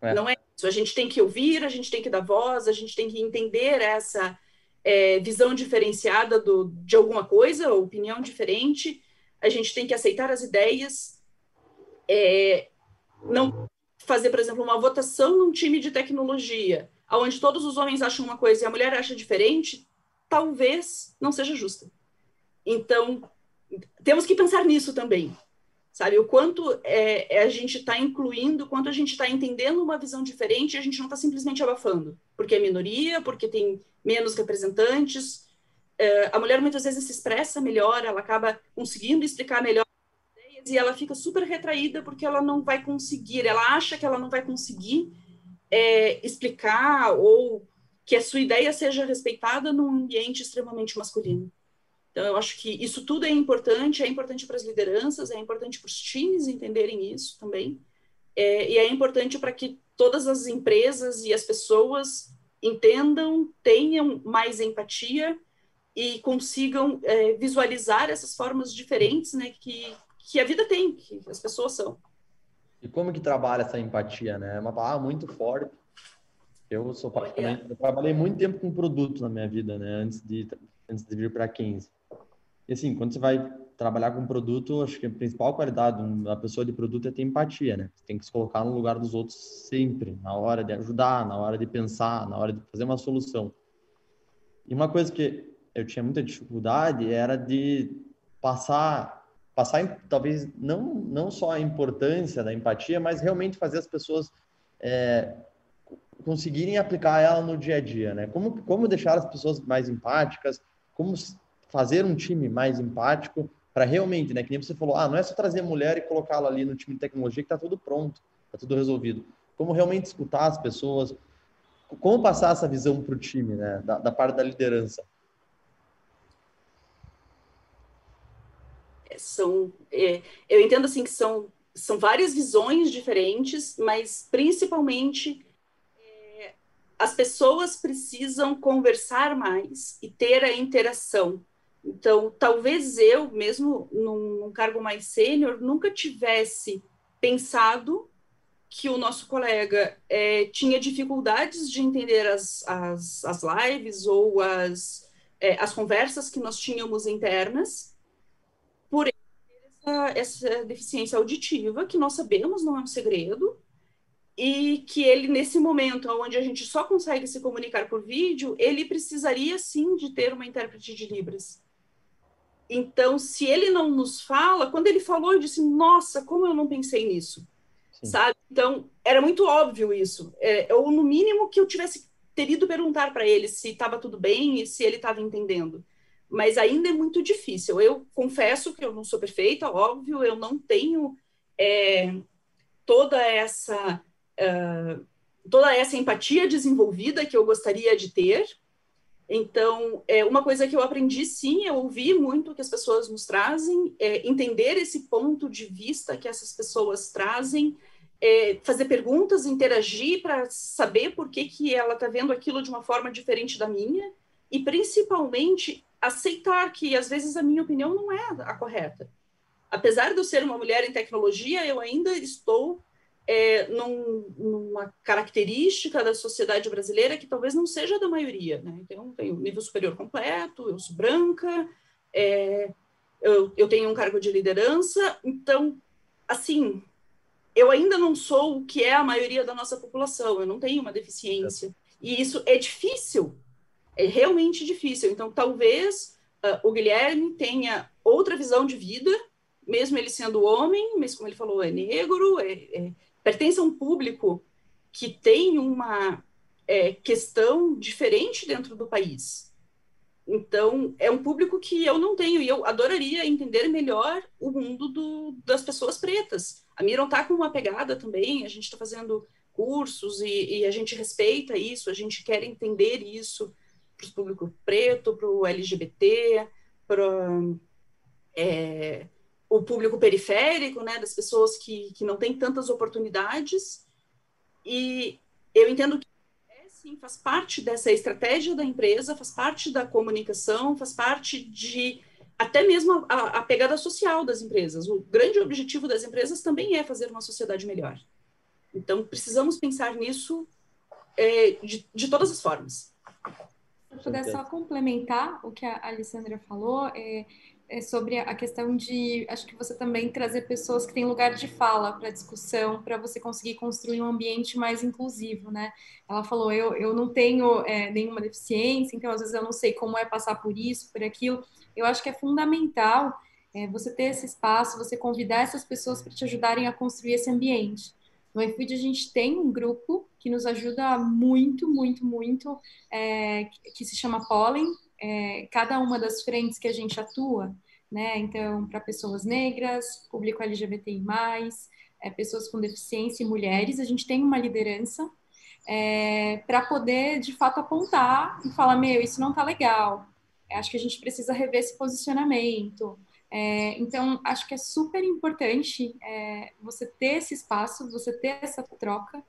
É. Não é isso. A gente tem que ouvir, a gente tem que dar voz, a gente tem que entender essa é, visão diferenciada do, de alguma coisa, opinião diferente. A gente tem que aceitar as ideias. É, não fazer, por exemplo, uma votação num time de tecnologia, onde todos os homens acham uma coisa e a mulher acha diferente, talvez não seja justa. Então, temos que pensar nisso também sabe? O quanto é, é a gente está incluindo, o quanto a gente está entendendo uma visão diferente a gente não está simplesmente abafando, porque é minoria, porque tem menos representantes. É, a mulher muitas vezes se expressa melhor, ela acaba conseguindo explicar melhor e ela fica super retraída porque ela não vai conseguir, ela acha que ela não vai conseguir é, explicar ou que a sua ideia seja respeitada num ambiente extremamente masculino. Então, eu acho que isso tudo é importante, é importante para as lideranças, é importante para os times entenderem isso também, é, e é importante para que todas as empresas e as pessoas entendam, tenham mais empatia e consigam é, visualizar essas formas diferentes né, que, que a vida tem, que as pessoas são. E como que trabalha essa empatia, né? É uma palavra muito forte. Eu sou praticamente, eu trabalhei muito tempo com produto na minha vida, né? Antes de antes de vir para 15. E assim, quando você vai trabalhar com produto, acho que a principal qualidade da pessoa de produto é ter empatia, né? Você tem que se colocar no lugar dos outros sempre, na hora de ajudar, na hora de pensar, na hora de fazer uma solução. E uma coisa que eu tinha muita dificuldade era de passar, passar talvez não não só a importância da empatia, mas realmente fazer as pessoas é, conseguirem aplicar ela no dia a dia, né? Como como deixar as pessoas mais empáticas, como fazer um time mais empático para realmente, né, que nem você falou, ah, não é só trazer mulher e colocá-la ali no time de tecnologia que está tudo pronto, está tudo resolvido. Como realmente escutar as pessoas, como passar essa visão para o time, né, da, da, parte da liderança. É, são, é, eu entendo assim que são são várias visões diferentes, mas principalmente as pessoas precisam conversar mais e ter a interação. Então, talvez eu, mesmo num, num cargo mais sênior, nunca tivesse pensado que o nosso colega é, tinha dificuldades de entender as, as, as lives ou as, é, as conversas que nós tínhamos internas, por essa, essa deficiência auditiva, que nós sabemos não é um segredo, e que ele, nesse momento onde a gente só consegue se comunicar por vídeo, ele precisaria sim de ter uma intérprete de Libras. Então, se ele não nos fala, quando ele falou, eu disse: Nossa, como eu não pensei nisso, Sim. sabe? Então, era muito óbvio isso. É, ou, no mínimo, que eu tivesse terido perguntar para ele se estava tudo bem e se ele estava entendendo. Mas ainda é muito difícil. Eu confesso que eu não sou perfeita, óbvio, eu não tenho é, toda essa. Toda essa empatia desenvolvida que eu gostaria de ter, então, é, uma coisa que eu aprendi, sim, eu ouvi muito que as pessoas nos trazem, é, entender esse ponto de vista que essas pessoas trazem, é, fazer perguntas, interagir para saber por que, que ela está vendo aquilo de uma forma diferente da minha, e principalmente aceitar que às vezes a minha opinião não é a correta. Apesar de eu ser uma mulher em tecnologia, eu ainda estou é, num, numa característica da sociedade brasileira que talvez não seja da maioria. Né? Então, tenho nível superior completo, eu sou branca, é, eu, eu tenho um cargo de liderança, então, assim, eu ainda não sou o que é a maioria da nossa população, eu não tenho uma deficiência. E isso é difícil, É realmente difícil. Então, talvez uh, o Guilherme tenha outra visão de vida, mesmo ele sendo homem, mas como ele falou, é negro, é, é, pertence a um público que tem uma é, questão diferente dentro do país. Então, é um público que eu não tenho, e eu adoraria entender melhor o mundo do, das pessoas pretas. A Miron está com uma pegada também, a gente está fazendo cursos e, e, a gente respeita isso, a gente quer entender isso para o público preto, para o LGBT, para é, o público periférico, né, das pessoas que, que não têm tantas oportunidades. E eu entendo que é, sim, faz parte dessa estratégia da empresa, faz parte da comunicação, faz parte de até mesmo a, a pegada social das empresas. O grande objetivo das empresas também é fazer uma sociedade melhor. Então, precisamos pensar nisso é, de, de todas as formas. Se eu puder só complementar o que a Alessandra falou, é, é sobre a questão de, acho que você também trazer pessoas que têm lugar de fala para discussão, para você conseguir construir um ambiente mais inclusivo, né? Ela falou, eu, eu não tenho é, nenhuma deficiência, então às vezes eu não sei como é passar por isso, por aquilo. Eu acho que é fundamental é, você ter esse espaço, você convidar essas pessoas para te ajudarem a construir esse ambiente. No iFood a gente tem um grupo que nos ajuda muito, muito, muito, é, que se chama Pollen. É, cada uma das frentes que a gente atua, né? Então, para pessoas negras, público LGBTI+, é, pessoas com deficiência e mulheres, a gente tem uma liderança é, para poder, de fato, apontar e falar, meu, isso não está legal. Acho que a gente precisa rever esse posicionamento. É, então, acho que é super importante é, você ter esse espaço, você ter essa troca,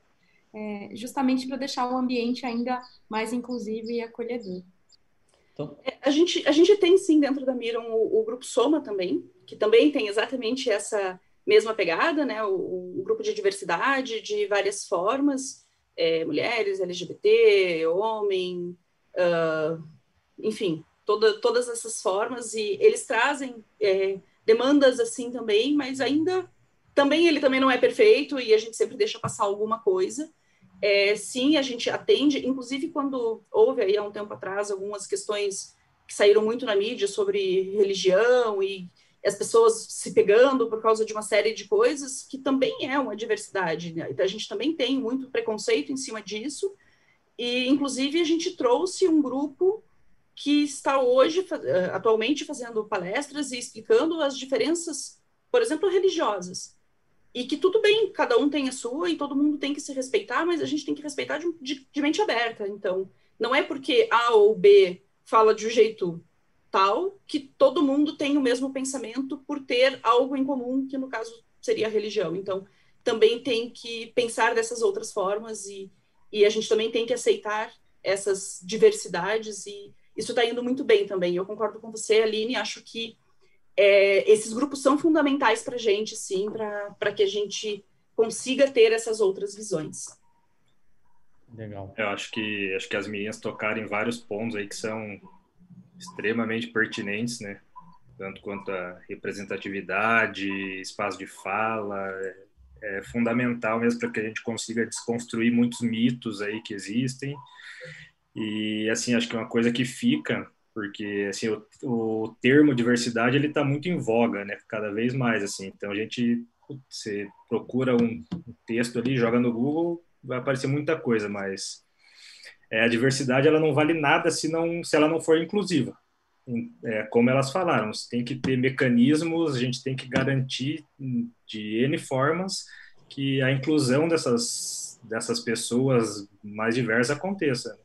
é, justamente para deixar o ambiente ainda mais inclusivo e acolhedor. Então... É, a, gente, a gente tem sim dentro da Miram o, o, grupo Soma também, que também tem exatamente essa mesma pegada, né? O, o grupo de diversidade de várias formas, é, mulheres, LGBT, homem, uh, enfim, toda, todas essas formas e eles trazem é, demandas assim também, mas ainda também ele também não é perfeito e a gente sempre deixa passar alguma coisa. É, sim, a gente atende, inclusive quando houve aí há um tempo atrás algumas questões que saíram muito na mídia sobre religião e as pessoas se pegando por causa de uma série de coisas, que também é uma diversidade. Né? A gente também tem muito preconceito em cima disso, e inclusive a gente trouxe um grupo que está hoje, atualmente, fazendo palestras e explicando as diferenças, por exemplo, religiosas. E que tudo bem, cada um tem a sua e todo mundo tem que se respeitar, mas a gente tem que respeitar de, de, de mente aberta. Então, não é porque A ou B fala de um jeito tal que todo mundo tem o mesmo pensamento por ter algo em comum, que no caso seria a religião. Então, também tem que pensar dessas outras formas e, e a gente também tem que aceitar essas diversidades e isso está indo muito bem também. Eu concordo com você, Aline, acho que é, esses grupos são fundamentais para a gente, sim, para que a gente consiga ter essas outras visões. Legal. Eu acho que acho que as meninas tocaram em vários pontos aí que são extremamente pertinentes, né? Tanto quanto a representatividade, espaço de fala, é, é fundamental mesmo para que a gente consiga desconstruir muitos mitos aí que existem e, assim, acho que é uma coisa que fica, porque, assim, o, o termo diversidade, ele está muito em voga, né? Cada vez mais, assim. Então, a gente, você procura um texto ali, joga no Google, vai aparecer muita coisa, mas é, a diversidade, ela não vale nada se, não, se ela não for inclusiva. É, como elas falaram, tem que ter mecanismos, a gente tem que garantir de N formas que a inclusão dessas, dessas pessoas mais diversas aconteça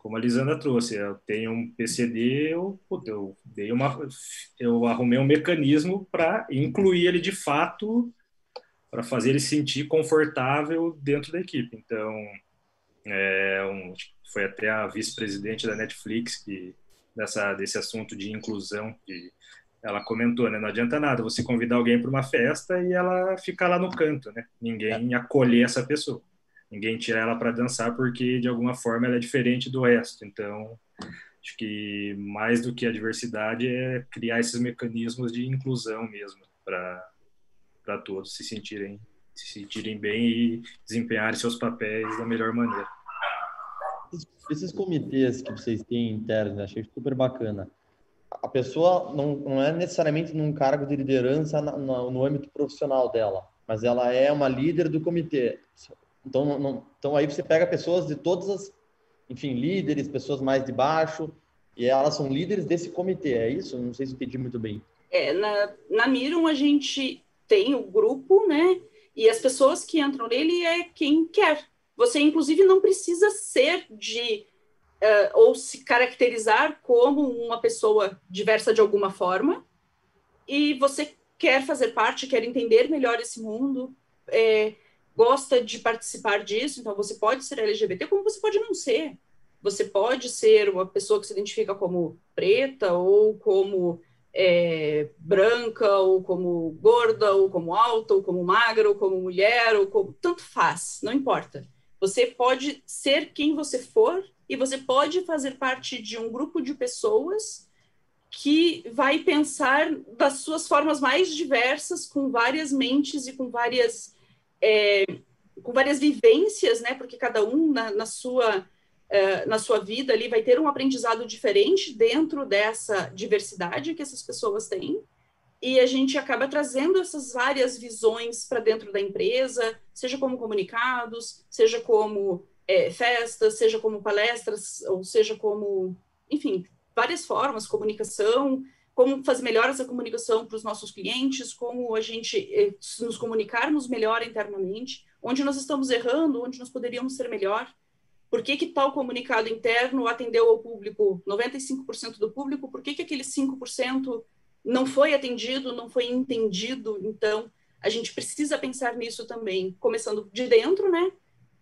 como a Lisandra trouxe, eu tenho um PCD, eu, eu dei uma, eu arrumei um mecanismo para incluir ele de fato, para fazer ele sentir confortável dentro da equipe. Então, é um, foi até a vice-presidente da Netflix que dessa desse assunto de inclusão, de, ela comentou, né? Não adianta nada você convidar alguém para uma festa e ela ficar lá no canto, né? Ninguém acolher essa pessoa ninguém tira ela para dançar porque de alguma forma ela é diferente do resto. Então, acho que mais do que a diversidade é criar esses mecanismos de inclusão mesmo para para todos se sentirem se sentirem bem e desempenharem seus papéis da melhor maneira. esses comitês que vocês têm internos, achei super bacana. A pessoa não, não é necessariamente num cargo de liderança no âmbito profissional dela, mas ela é uma líder do comitê. Então, não, então aí você pega pessoas de todas as, enfim, líderes, pessoas mais de baixo, e elas são líderes desse comitê, é isso? Não sei se entendi muito bem. É, na, na Mirum a gente tem o grupo, né? E as pessoas que entram nele é quem quer. Você, inclusive, não precisa ser de uh, ou se caracterizar como uma pessoa diversa de alguma forma. E você quer fazer parte, quer entender melhor esse mundo, é, gosta de participar disso. Então, você pode ser LGBT, como você pode não ser. Você pode ser uma pessoa que se identifica como preta ou como é, branca, ou como gorda, ou como alta, ou como magra, ou como mulher, ou como. Tanto faz, não importa. Você pode ser quem você for e você pode fazer parte de um grupo de pessoas que vai pensar das suas formas mais diversas, com várias mentes e com várias, é, com várias vivências, né? Porque cada um na, na sua uh, na sua vida ali vai ter um aprendizado diferente dentro dessa diversidade que essas pessoas têm. E a gente acaba trazendo essas várias visões para dentro da empresa, seja como comunicados, seja como é, festas, seja como palestras, ou seja como, enfim, várias formas, comunicação, como fazer melhor essa comunicação para os nossos clientes, como a gente eh, nos comunicarmos melhor internamente, onde nós estamos errando, onde nós poderíamos ser melhor. Por que, que tal comunicado interno atendeu ao público, 95% do público? Por que, que aquele 5% não foi atendido, não foi entendido? Então, a gente precisa pensar nisso também, começando de dentro, né?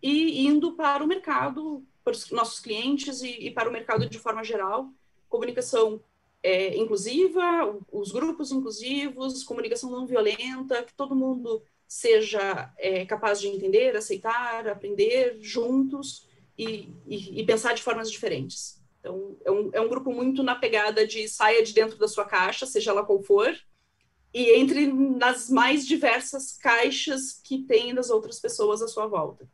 E indo para o mercado, para os nossos clientes e, e para o mercado de forma geral. Comunicação é, inclusiva, os grupos inclusivos, comunicação não violenta, que todo mundo seja é, capaz de entender, aceitar, aprender juntos e, e, e pensar de formas diferentes. Então, é um, é um grupo muito na pegada de saia de dentro da sua caixa, seja ela qual for, e entre nas mais diversas caixas que tem das outras pessoas à sua volta.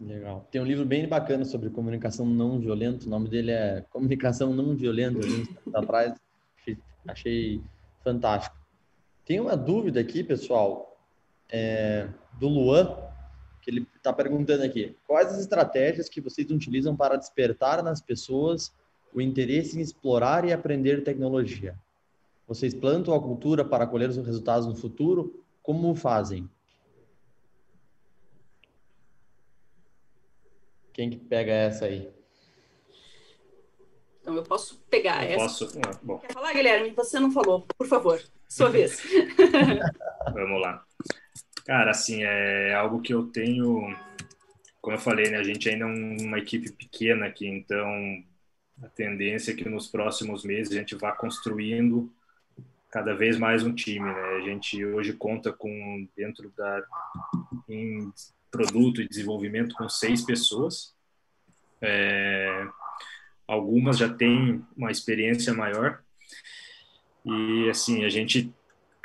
Legal. Tem um livro bem bacana sobre comunicação não violenta. O nome dele é Comunicação Não Violenta. atrás achei, fantástico. Tem uma dúvida aqui, pessoal, é, do Luan que ele está perguntando aqui: quais as estratégias que vocês utilizam para despertar nas pessoas o interesse em explorar e aprender tecnologia? Vocês plantam a cultura para colher os resultados no futuro? Como fazem? Quem que pega essa aí? Então, eu posso pegar eu essa. Posso. Ah, bom. Quer falar, Guilherme? Você não falou. Por favor, sua vez. Vamos lá. Cara, assim, é algo que eu tenho, como eu falei, né, a gente ainda é uma equipe pequena aqui, então a tendência é que nos próximos meses a gente vá construindo cada vez mais um time, né? A gente hoje conta com dentro da em produto e desenvolvimento com seis pessoas. É, algumas já têm uma experiência maior e assim a gente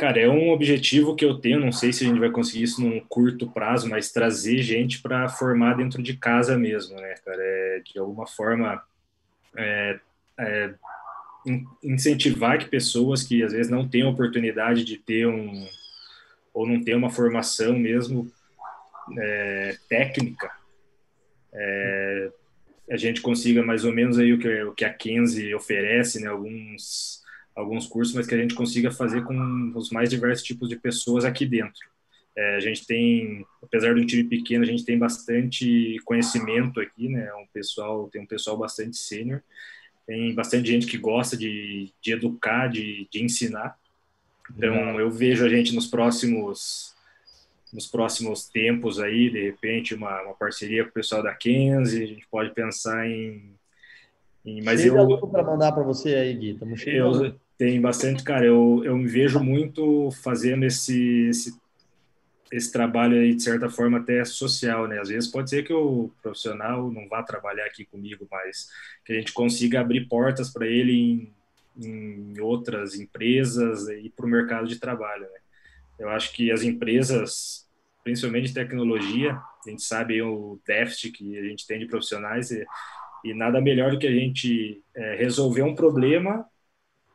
Cara, é um objetivo que eu tenho, não sei se a gente vai conseguir isso num curto prazo, mas trazer gente para formar dentro de casa mesmo, né, cara? É, de alguma forma, é, é, incentivar que pessoas que às vezes não têm oportunidade de ter um, ou não ter uma formação mesmo é, técnica, é, a gente consiga mais ou menos aí o que, o que a Kenzie oferece, né, alguns alguns cursos, mas que a gente consiga fazer com os mais diversos tipos de pessoas aqui dentro. É, a gente tem, apesar de um time pequeno, a gente tem bastante conhecimento aqui, né? Um pessoal tem um pessoal bastante sênior, tem bastante gente que gosta de, de educar, de, de ensinar. Então, eu vejo a gente nos próximos nos próximos tempos aí, de repente, uma, uma parceria com o pessoal da Kenzie, a gente pode pensar em mas cheio eu para mandar para você aí, Gui. Tamo eu tenho bastante, cara. Eu, eu me vejo muito fazendo esse, esse, esse trabalho aí de certa forma até social, né? Às vezes pode ser que o profissional não vá trabalhar aqui comigo, mas que a gente consiga abrir portas para ele em, em outras empresas e para o mercado de trabalho, né? Eu acho que as empresas principalmente de tecnologia. A gente sabe o déficit que a gente tem de profissionais e, e nada melhor do que a gente é, resolver um problema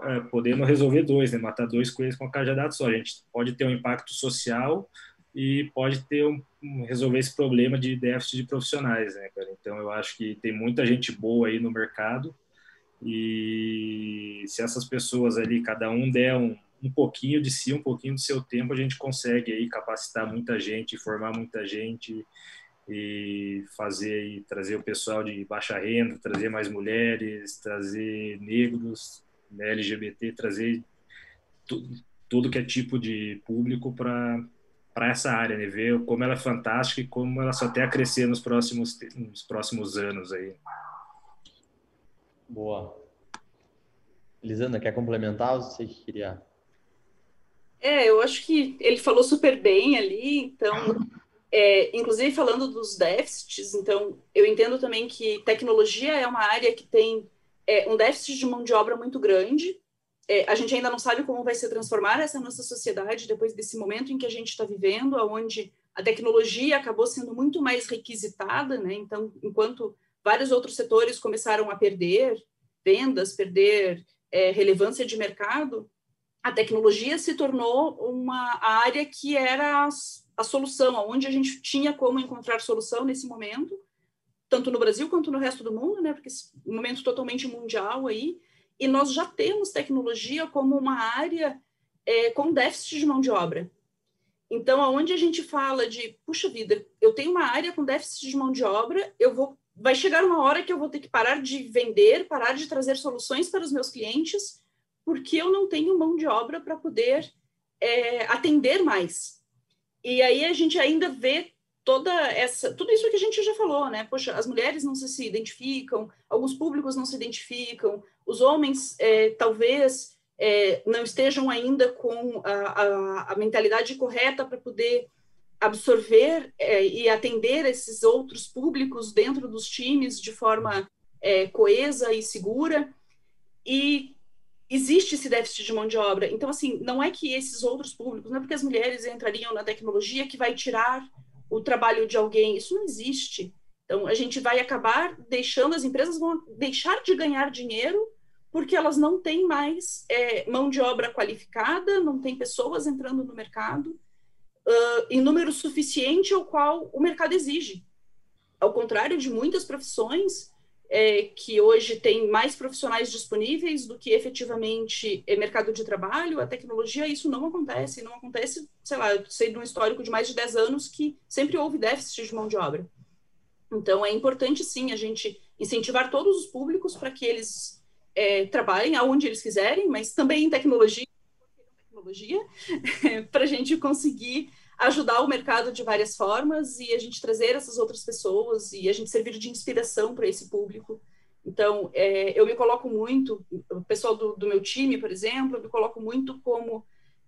é, podendo resolver dois, né? matar dois coelhos com a cajadada só. A gente pode ter um impacto social e pode ter um, um, resolver esse problema de déficit de profissionais, né, cara? Então eu acho que tem muita gente boa aí no mercado e se essas pessoas ali, cada um der um, um pouquinho de si, um pouquinho do seu tempo, a gente consegue aí capacitar muita gente, formar muita gente e fazer e trazer o pessoal de baixa renda, trazer mais mulheres, trazer negros, né, LGBT, trazer tudo, que é tipo de público para para essa área, né? Ver como ela é fantástica e como ela só tem a crescer nos próximos nos próximos anos aí. Boa. Elisandra, quer complementar ou você queria? É, eu acho que ele falou super bem ali, então, é, inclusive falando dos déficits, então, eu entendo também que tecnologia é uma área que tem é, um déficit de mão de obra muito grande, é, a gente ainda não sabe como vai se transformar essa nossa sociedade depois desse momento em que a gente está vivendo, onde a tecnologia acabou sendo muito mais requisitada, né? Então, enquanto vários outros setores começaram a perder vendas, perder é, relevância de mercado, a tecnologia se tornou uma área que era a, solução, onde a gente tinha como encontrar solução nesse momento, tanto no Brasil quanto no resto do mundo, né? Porque esse momento totalmente mundial aí e nós já temos tecnologia como uma área é, com déficit de mão de obra. Então, aonde a gente fala de, puxa vida, eu tenho uma área com déficit de mão de obra, eu vou, vai chegar uma hora que eu vou ter que parar de vender, parar de trazer soluções para os meus clientes, porque eu não tenho mão de obra para poder é, atender mais. E aí a gente ainda vê toda essa, tudo isso que a gente já falou, né? Poxa, as mulheres não se, se identificam, alguns públicos não se identificam, os homens é, talvez é, não estejam ainda com a, a, a mentalidade correta para poder absorver é, e atender esses outros públicos dentro dos times de forma é, coesa e segura. E existe esse déficit de mão de obra. Então, assim, não é que esses outros públicos, não é porque as mulheres entrariam na tecnologia que vai tirar o trabalho de alguém. Isso não existe. Então, a gente vai acabar deixando, as empresas vão deixar de ganhar dinheiro porque elas não têm mais é, mão de obra qualificada, não tem pessoas entrando no mercado uh, em número suficiente ao qual o mercado exige. Ao contrário de muitas profissões é, que hoje tem mais profissionais disponíveis do que efetivamente é mercado de trabalho, a tecnologia, isso não acontece. Não acontece, sei lá, eu sei de um histórico de mais de 10 anos que sempre houve déficit de mão de obra. Então, é importante, sim, a gente incentivar todos os públicos para que eles é, trabalhem aonde eles quiserem, mas também em tecnologia, tecnologia para a gente conseguir ajudar o mercado de várias formas e a gente trazer essas outras pessoas e a gente servir de inspiração para esse público. Então, é, eu me coloco muito, o pessoal do, do, meu time, por exemplo, eu me coloco muito como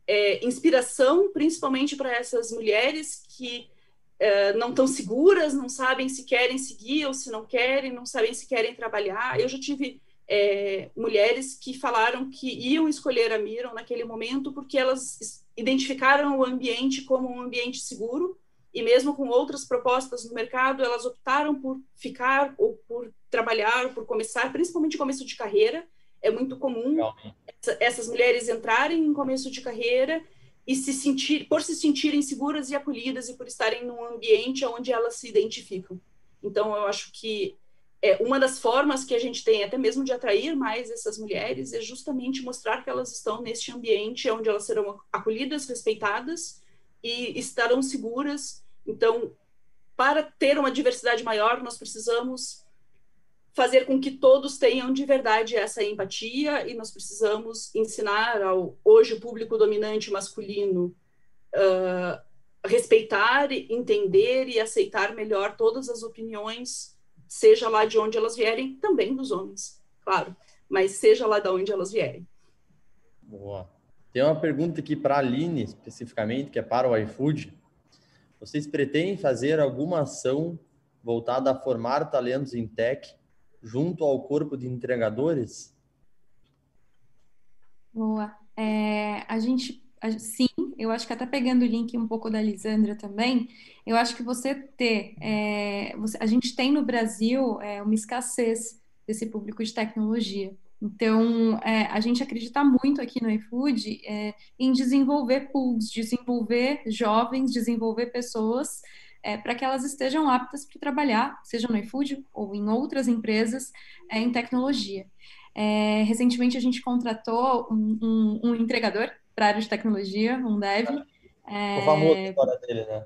é, inspiração, principalmente para essas mulheres que é, não estão seguras, não sabem se querem seguir ou se não querem, não sabem se querem trabalhar. Eu já tive é, mulheres que falaram que iam escolher a Miram naquele momento porque elas identificaram o ambiente como um ambiente seguro e mesmo com outras propostas no mercado, elas optaram por ficar ou por trabalhar, por começar, principalmente começo de carreira. É muito comum essa, essas mulheres entrarem em começo de carreira e se sentir, por se sentirem seguras e acolhidas e por estarem num ambiente onde elas se identificam. Então, eu acho que é, uma das formas que a gente tem até mesmo de atrair mais essas mulheres é justamente mostrar que elas estão neste ambiente onde elas serão acolhidas, respeitadas e estarão seguras. Então, para ter uma diversidade maior, nós precisamos fazer com que todos tenham de verdade essa empatia e nós precisamos ensinar ao hoje público dominante masculino uh, respeitar, entender e aceitar melhor todas as opiniões seja lá de onde elas vierem, também dos homens, claro, mas seja lá de onde elas vierem. Boa. Tem uma pergunta aqui para a Aline, especificamente, que é para o iFood. Vocês pretendem fazer alguma ação voltada a formar talentos em tech junto ao corpo de entregadores? Boa. É, a gente sim, eu acho que até pegando o link um pouco da Lisandra também, eu acho que você ter, é, você, a gente tem no Brasil é, uma escassez desse público de tecnologia. Então, é, a gente acredita muito aqui no iFood é, em desenvolver pools, desenvolver jovens, desenvolver pessoas é, para que elas estejam aptas para trabalhar, seja no iFood ou em outras empresas, é, em tecnologia. É, recentemente, a gente contratou um, um, um entregador para a área de tecnologia, um dev. É, o famoso história dele, né?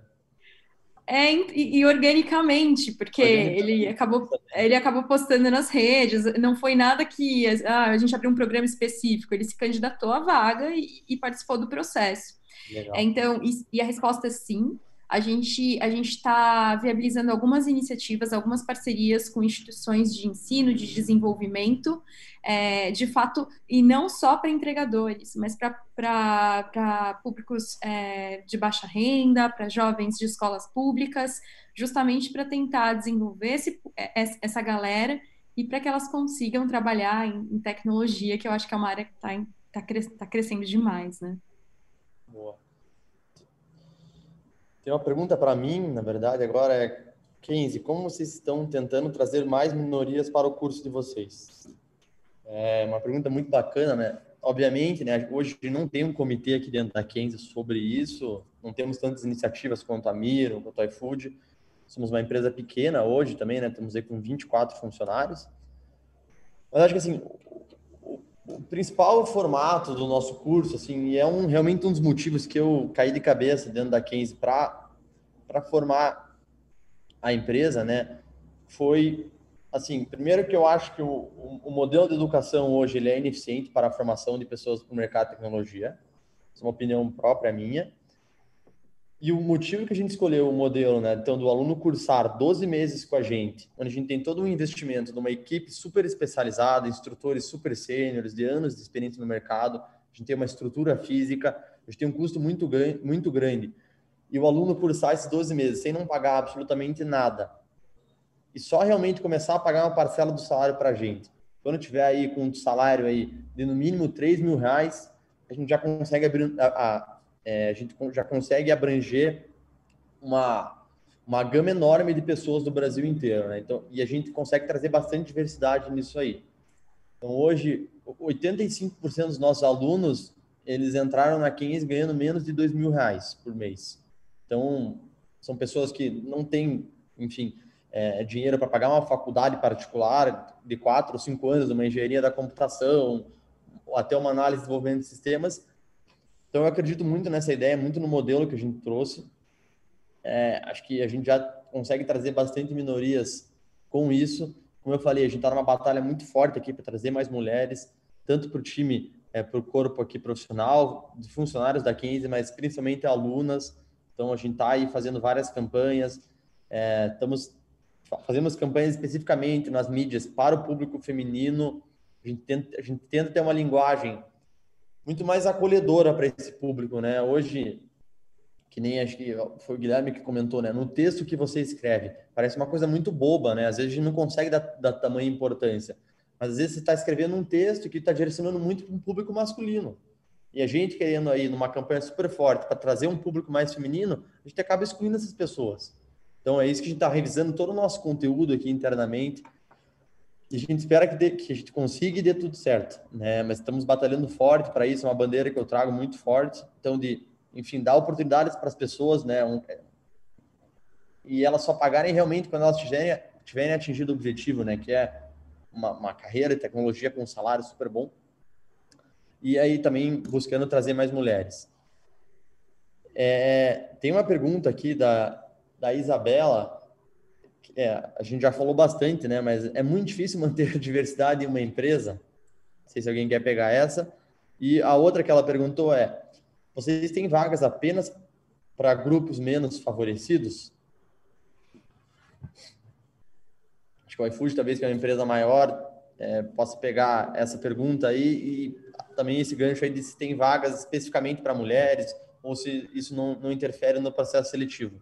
É, e, e organicamente, porque ele acabou, ele acabou postando nas redes, não foi nada que ah, a gente abriu um programa específico, ele se candidatou à vaga e, e participou do processo. É, então, e, e, a resposta é sim. A gente a gente está viabilizando algumas iniciativas, algumas parcerias com instituições de ensino, de desenvolvimento, é, de fato, e não só para entregadores, mas para públicos é, de baixa renda, para jovens de escolas públicas, justamente para tentar desenvolver esse, é, essa galera e para que elas consigam trabalhar em, em, tecnologia, que eu acho que é uma área que está tá, cres, tá crescendo demais, né? Boa. Tem uma pergunta para mim, na verdade, agora é, Kenzie, como vocês estão tentando trazer mais minorias para o curso de vocês? É uma pergunta muito bacana, né? Obviamente, né, hoje não tem um comitê aqui dentro da Kenzie sobre isso, não temos tantas iniciativas quanto a Miro, quanto a iFood. Somos uma empresa pequena hoje também, né? Estamos aí com 24 funcionários. Mas acho que assim, o, o principal formato do nosso curso, assim, e é um realmente um dos motivos que eu caí de cabeça dentro da Kenzie para formar a empresa, né? Foi assim, primeiro que eu acho que o, o, modelo de educação hoje ele é ineficiente para a formação de pessoas para o mercado de tecnologia. Isso é uma opinião própria minha. E o motivo que a gente escolheu o modelo, né, então do aluno cursar 12 meses com a gente, onde a gente tem todo um investimento de uma equipe super especializada, instrutores super sêniores, de anos de experiência no mercado, a gente tem uma estrutura física, a gente tem um custo muito, muito grande. E o aluno cursar esses 12 meses sem não pagar absolutamente nada, e só realmente começar a pagar uma parcela do salário para a gente. Quando tiver aí com um salário aí de no mínimo 3 mil reais, a gente já consegue abrir, a, a, é, a gente já consegue abranger uma, uma gama enorme de pessoas do Brasil inteiro, né? Então, e a gente consegue trazer bastante diversidade nisso aí. Então, hoje, 85% dos nossos alunos, eles entraram na 15 ganhando menos de 2 mil reais por mês. Então, são pessoas que não têm, enfim, é, dinheiro para pagar uma faculdade particular de quatro ou cinco anos, uma engenharia da computação, até uma análise de desenvolvimento de sistemas. Então, eu acredito muito nessa ideia, muito no modelo que a gente trouxe. É, acho que a gente já consegue trazer bastante minorias com isso. Como eu falei, a gente está numa batalha muito forte aqui para trazer mais mulheres, tanto para o time, é, para o corpo aqui profissional, de funcionários da 15, mas principalmente alunas. Então, a gente está aí fazendo várias campanhas, é, estamos fazemos campanhas especificamente nas mídias para o público feminino. A gente tenta, a gente tenta ter uma linguagem muito mais acolhedora para esse público, né? Hoje, que nem acho que foi o Guilherme que comentou, né? No texto que você escreve, parece uma coisa muito boba, né? Às vezes a gente não consegue dar, dar tamanha importância. Mas às vezes você está escrevendo um texto que está direcionando muito para um público masculino. E a gente querendo aí numa campanha super forte para trazer um público mais feminino, a gente acaba excluindo essas pessoas. Então é isso que a gente está revisando todo o nosso conteúdo aqui internamente. E a gente espera que, dê, que a gente consiga e dê tudo certo, né? Mas estamos batalhando forte para isso, é uma bandeira que eu trago muito forte. Então, de, enfim, dar oportunidades para as pessoas, né? Um, e elas só pagarem realmente quando elas tiverem, tiverem atingido o objetivo, né? Que é uma, uma carreira de tecnologia com um salário super bom. E aí também buscando trazer mais mulheres. É, tem uma pergunta aqui da, da Isabela, é, a gente já falou bastante, né? Mas é muito difícil manter a diversidade em uma empresa. Não sei se alguém quer pegar essa. E a outra que ela perguntou é: vocês têm vagas apenas para grupos menos favorecidos? Acho que o iFood, talvez que é uma empresa maior, é, possa pegar essa pergunta aí e também esse gancho aí de se tem vagas especificamente para mulheres ou se isso não, não interfere no processo seletivo.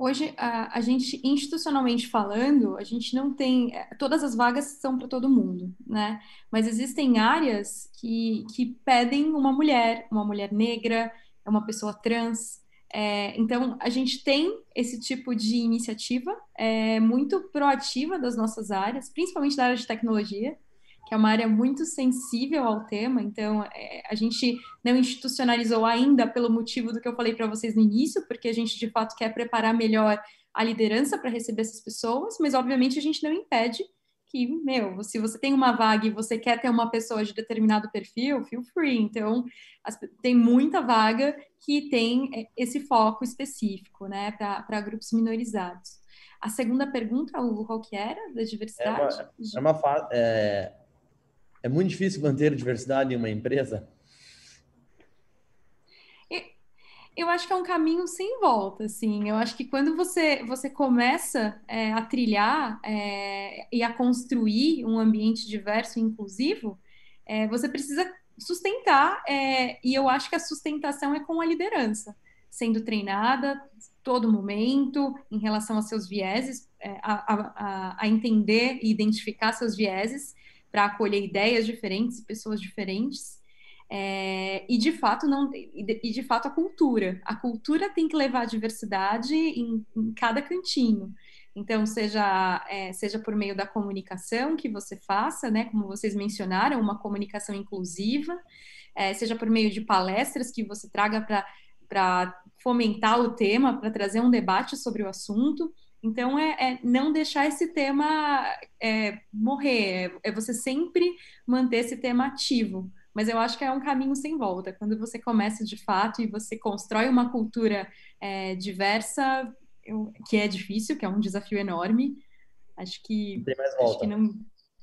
Hoje, a, a, gente, institucionalmente falando, a gente não tem. É, todas as vagas são para todo mundo, né? Mas existem áreas que, que pedem uma mulher, uma mulher negra, uma pessoa trans. É, então, a gente tem esse tipo de iniciativa é, muito proativa das nossas áreas, principalmente da área de tecnologia que é uma área muito sensível ao tema, então é, a gente não institucionalizou ainda pelo motivo do que eu falei para vocês no início, porque a gente de fato quer preparar melhor a liderança para receber essas pessoas, mas obviamente a gente não impede que, meu, se você tem uma vaga e você quer ter uma pessoa de determinado perfil, feel free. Então, as, tem muita vaga que tem é, esse foco específico, né, para grupos minorizados. A segunda pergunta, o qual que era, da diversidade? É uma, é uma é, é muito difícil manter diversidade em uma empresa? Eu acho que é um caminho sem volta, assim. Eu acho que quando você, você começa é, a trilhar é, e a construir um ambiente diverso e inclusivo, é, você precisa sustentar, é, e eu acho que a sustentação é com a liderança, sendo treinada todo momento em relação aos seus vieses, é, a, a, a entender e identificar seus vieses, para acolher ideias diferentes, pessoas diferentes. É, e de fato não e de fato a cultura. A cultura tem que levar a diversidade em, em cada cantinho. Então seja é, seja por meio da comunicação que você faça né como vocês mencionaram uma comunicação inclusiva é, seja por meio de palestras que você traga para para fomentar o tema para trazer um debate sobre o assunto então, é, é, não deixar esse tema é, morrer, é, é você sempre manter esse tema ativo. Mas eu acho que é um caminho sem volta. Quando você começa de fato e você constrói uma cultura é, diversa, eu, que é difícil, que é um desafio enorme, acho que, não tem mais volta. Acho que não,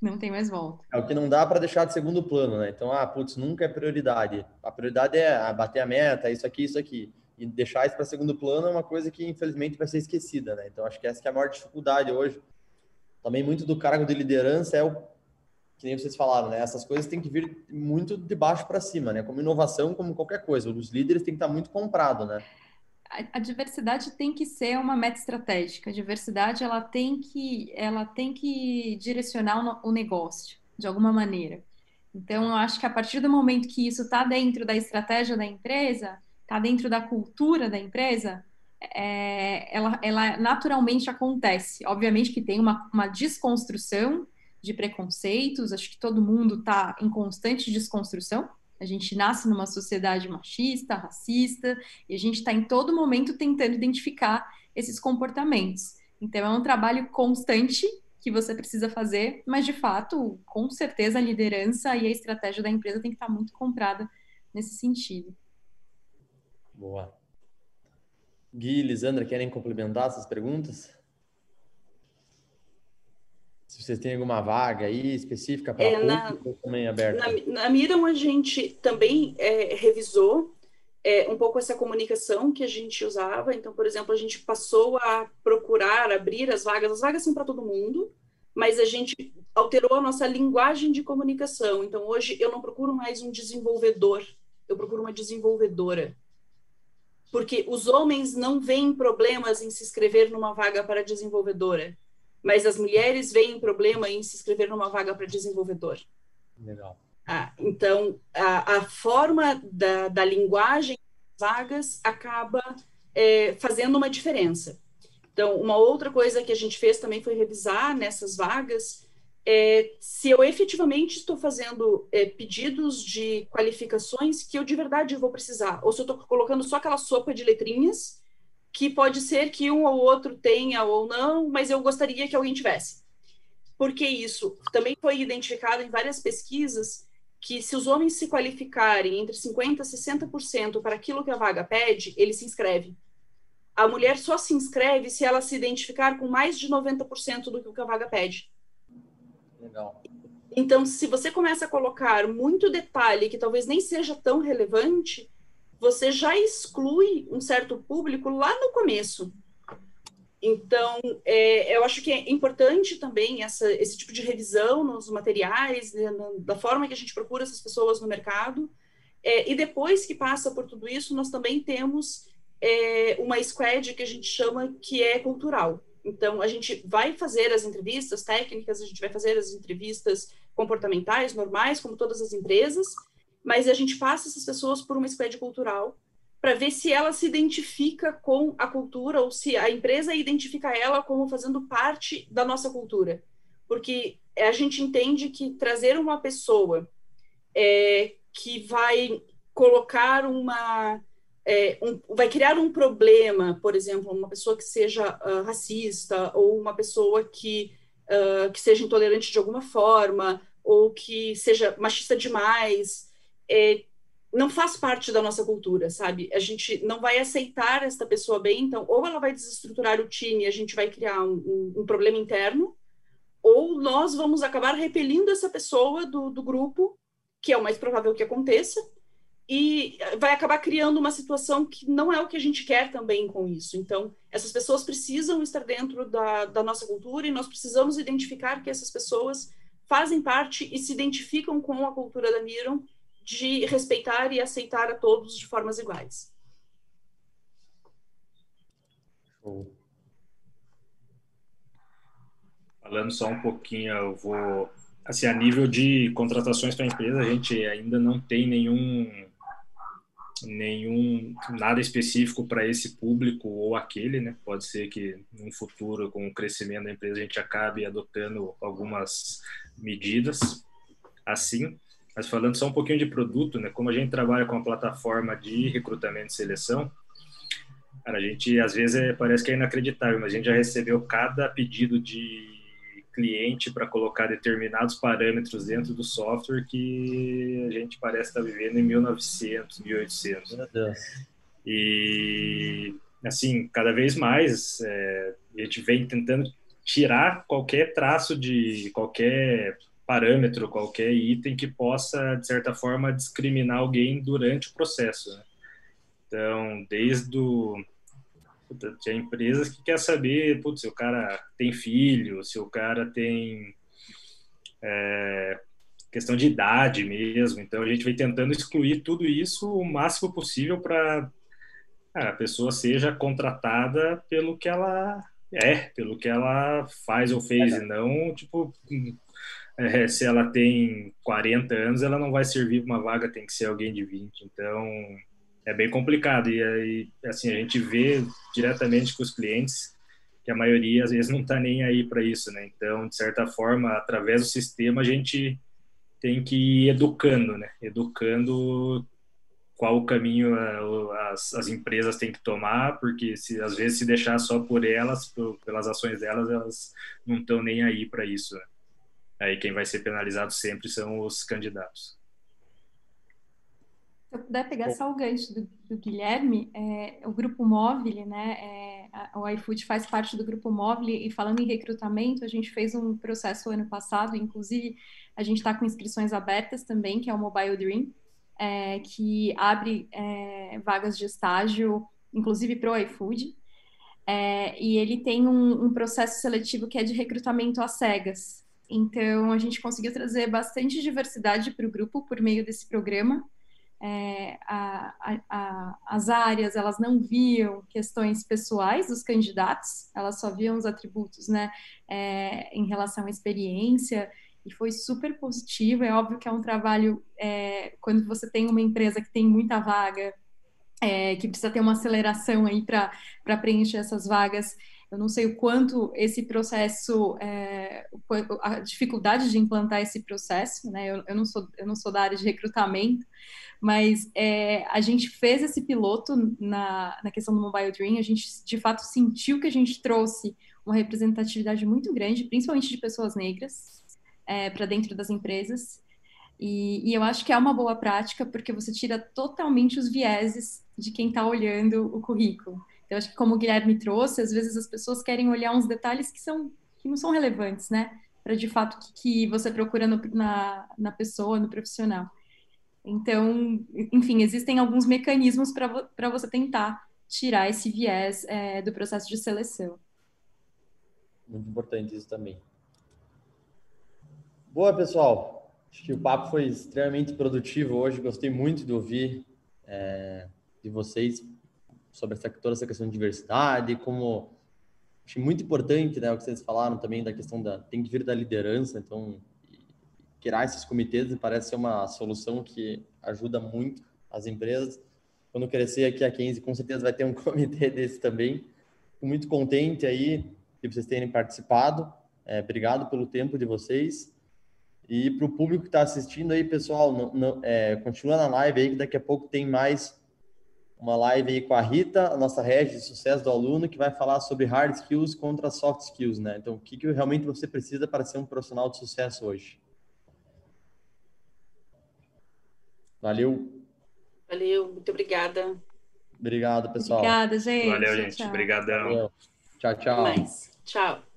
não tem mais volta. É o que não dá para deixar de segundo plano, né? Então, ah, putz, nunca é prioridade. A prioridade é bater a meta, isso aqui, isso aqui e deixar isso para segundo plano é uma coisa que infelizmente vai ser esquecida, né? Então acho que essa que é a maior dificuldade hoje. Também muito do cargo de liderança é o que nem vocês falaram, né? Essas coisas têm que vir muito de baixo para cima, né? Como inovação, como qualquer coisa. Os líderes têm que estar muito comprado, né? A, diversidade tem que ser uma meta estratégica. A diversidade ela tem que ela tem que direcionar o negócio de alguma maneira. Então, eu acho que a partir do momento que isso está dentro da estratégia da empresa, está dentro da cultura da empresa, é, ela, ela, naturalmente acontece. Obviamente que tem uma, uma desconstrução de preconceitos, acho que todo mundo está em constante desconstrução. A gente nasce numa sociedade machista, racista, e a gente está em todo momento tentando identificar esses comportamentos. Então, é um trabalho constante que você precisa fazer, mas de fato, com certeza, a liderança e a estratégia da empresa tem que estar tá muito comprada nesse sentido. Boa. Gui e Lisandra, querem complementar essas perguntas? Se vocês têm alguma vaga aí específica para é, na, também aberta? Na, na Miram, a gente também é, revisou é, um pouco essa comunicação que a gente usava. Então, por exemplo, a gente passou a procurar abrir as vagas. As vagas são para todo mundo, mas a gente alterou a nossa linguagem de comunicação. Então, hoje eu não procuro mais um desenvolvedor, eu procuro uma desenvolvedora porque os homens não veem problemas em se inscrever numa vaga para desenvolvedora, mas as mulheres veem problema em se inscrever numa vaga para desenvolvedor. Legal. Ah, então, a, a forma da, da linguagem das vagas acaba é, fazendo uma diferença. Então, uma outra coisa que a gente fez também foi revisar nessas vagas é, se eu efetivamente estou fazendo é, pedidos de qualificações que eu de verdade vou precisar, ou se eu estou colocando só aquela sopa de letrinhas, que pode ser que um ou outro tenha ou não, mas eu gostaria que alguém tivesse. Porque isso também foi identificado em várias pesquisas que se os homens se qualificarem entre 50% e 60% para aquilo que a vaga pede, ele se inscreve. A mulher só se inscreve se ela se identificar com mais de 90% do que a vaga pede. Legal. Então, se você começa a colocar muito detalhe que talvez nem seja tão relevante, você já exclui um certo público lá no começo. Então, é, eu acho que é importante também essa, esse tipo de revisão nos materiais, né, na, da forma que a gente procura essas pessoas no mercado. É, e depois que passa por tudo isso, nós também temos é, uma squad que a gente chama que é cultural. Então, a gente vai fazer as entrevistas técnicas, a gente vai fazer as entrevistas comportamentais, normais, como todas as empresas, mas a gente passa essas pessoas por uma squad cultural para ver se ela se identifica com a cultura ou se a empresa identifica ela como fazendo parte da nossa cultura. Porque a gente entende que trazer uma pessoa é, que vai colocar uma é, um, vai criar um problema, por exemplo, uma pessoa que seja uh, racista ou uma pessoa que, uh, que seja intolerante de alguma forma ou que seja machista demais, é, não faz parte da nossa cultura, sabe? A gente não vai aceitar esta pessoa bem, então ou ela vai desestruturar o time e a gente vai criar um, um, um problema interno, ou nós vamos acabar repelindo essa pessoa do, do grupo, que é o mais provável que aconteça, e vai acabar criando uma situação que não é o que a gente quer também com isso. Então, essas pessoas precisam estar dentro da, da nossa cultura e nós precisamos identificar que essas pessoas fazem parte e se identificam com a cultura da Miram de respeitar e aceitar a todos de formas iguais. Falando só um pouquinho, eu vou assim a nível de contratações para a empresa, a gente ainda não tem nenhum nenhum nada específico para esse público ou aquele, né? Pode ser que no futuro, com o crescimento da empresa, a gente acabe adotando algumas medidas assim. Mas falando só um pouquinho de produto, né? Como a gente trabalha com a plataforma de recrutamento e seleção, cara, a gente às vezes é, parece que é inacreditável, mas a gente já recebeu cada pedido de cliente para colocar determinados parâmetros dentro do software que a gente parece estar tá vivendo em 1900, 1800. Meu Deus. E, assim, cada vez mais é, a gente vem tentando tirar qualquer traço de qualquer parâmetro, qualquer item que possa, de certa forma, discriminar alguém durante o processo. Né? Então, desde o tinha empresas que quer saber, putz, se o cara tem filho, se o cara tem é, questão de idade mesmo. Então a gente vem tentando excluir tudo isso o máximo possível para a pessoa seja contratada pelo que ela é, pelo que ela faz ou fez, é. e não tipo é, se ela tem 40 anos, ela não vai servir uma vaga, tem que ser alguém de 20. Então é bem complicado. E aí, assim, a gente vê diretamente com os clientes que a maioria às vezes não está nem aí para isso, né? Então, de certa forma, através do sistema, a gente tem que ir educando, né? Educando qual o caminho as, as empresas têm que tomar, porque se às vezes se deixar só por elas, por, pelas ações delas, elas não estão nem aí para isso. Né? Aí quem vai ser penalizado sempre são os candidatos eu puder pegar só o gancho do, do Guilherme, é, o Grupo Móvel, né, é, a, o iFood faz parte do Grupo Móvel e falando em recrutamento, a gente fez um processo ano passado, inclusive a gente está com inscrições abertas também, que é o Mobile Dream, é, que abre é, vagas de estágio, inclusive para o iFood, é, e ele tem um, um processo seletivo que é de recrutamento às cegas. Então, a gente conseguiu trazer bastante diversidade para o grupo por meio desse programa, é, a, a, as áreas elas não viam questões pessoais dos candidatos, elas só viam os atributos, né, é, em relação à experiência e foi super positivo. É óbvio que é um trabalho é, quando você tem uma empresa que tem muita vaga, é, que precisa ter uma aceleração aí para preencher essas vagas. Eu não sei o quanto esse processo, é, a dificuldade de implantar esse processo, né? Eu, eu, não sou, eu não sou da área de recrutamento, mas é, a gente fez esse piloto na, na questão do Mobile Dream, a gente de fato sentiu que a gente trouxe uma representatividade muito grande, principalmente de pessoas negras, é, para dentro das empresas. E, e, eu acho que é uma boa prática porque você tira totalmente os vieses de quem está olhando o currículo. Então, acho que como o Guilherme trouxe, às vezes as pessoas querem olhar uns detalhes que, são, que não são relevantes, né? Para de fato que, que você procura no, na, na pessoa, no profissional. Então, enfim, existem alguns mecanismos para você tentar tirar esse viés é, do processo de seleção. Muito importante isso também. Boa, pessoal. Acho que o papo foi extremamente produtivo hoje. Gostei muito de ouvir é, de vocês. Sobre essa, toda essa questão de diversidade, como achei muito importante, né, o que vocês falaram também da questão da tem que vir da liderança, então criar esses comitês parece ser uma solução que ajuda muito as empresas. Quando crescer aqui a 15, com certeza vai ter um comitê desse também. Fico muito contente aí que vocês terem participado. É, obrigado pelo tempo de vocês. E para o público que está assistindo aí, pessoal, não, não, é, continua na live aí, que daqui a pouco tem mais uma live aí com a Rita, a nossa rede de sucesso do aluno, que vai falar sobre hard skills contra soft skills, né? Então, o que, que realmente você precisa para ser um profissional de sucesso hoje? Valeu. Valeu, muito obrigada. Obrigado, pessoal. Obrigada, gente. Valeu, gente. Obrigadão. Tchau, tchau. Até mais. Tchau.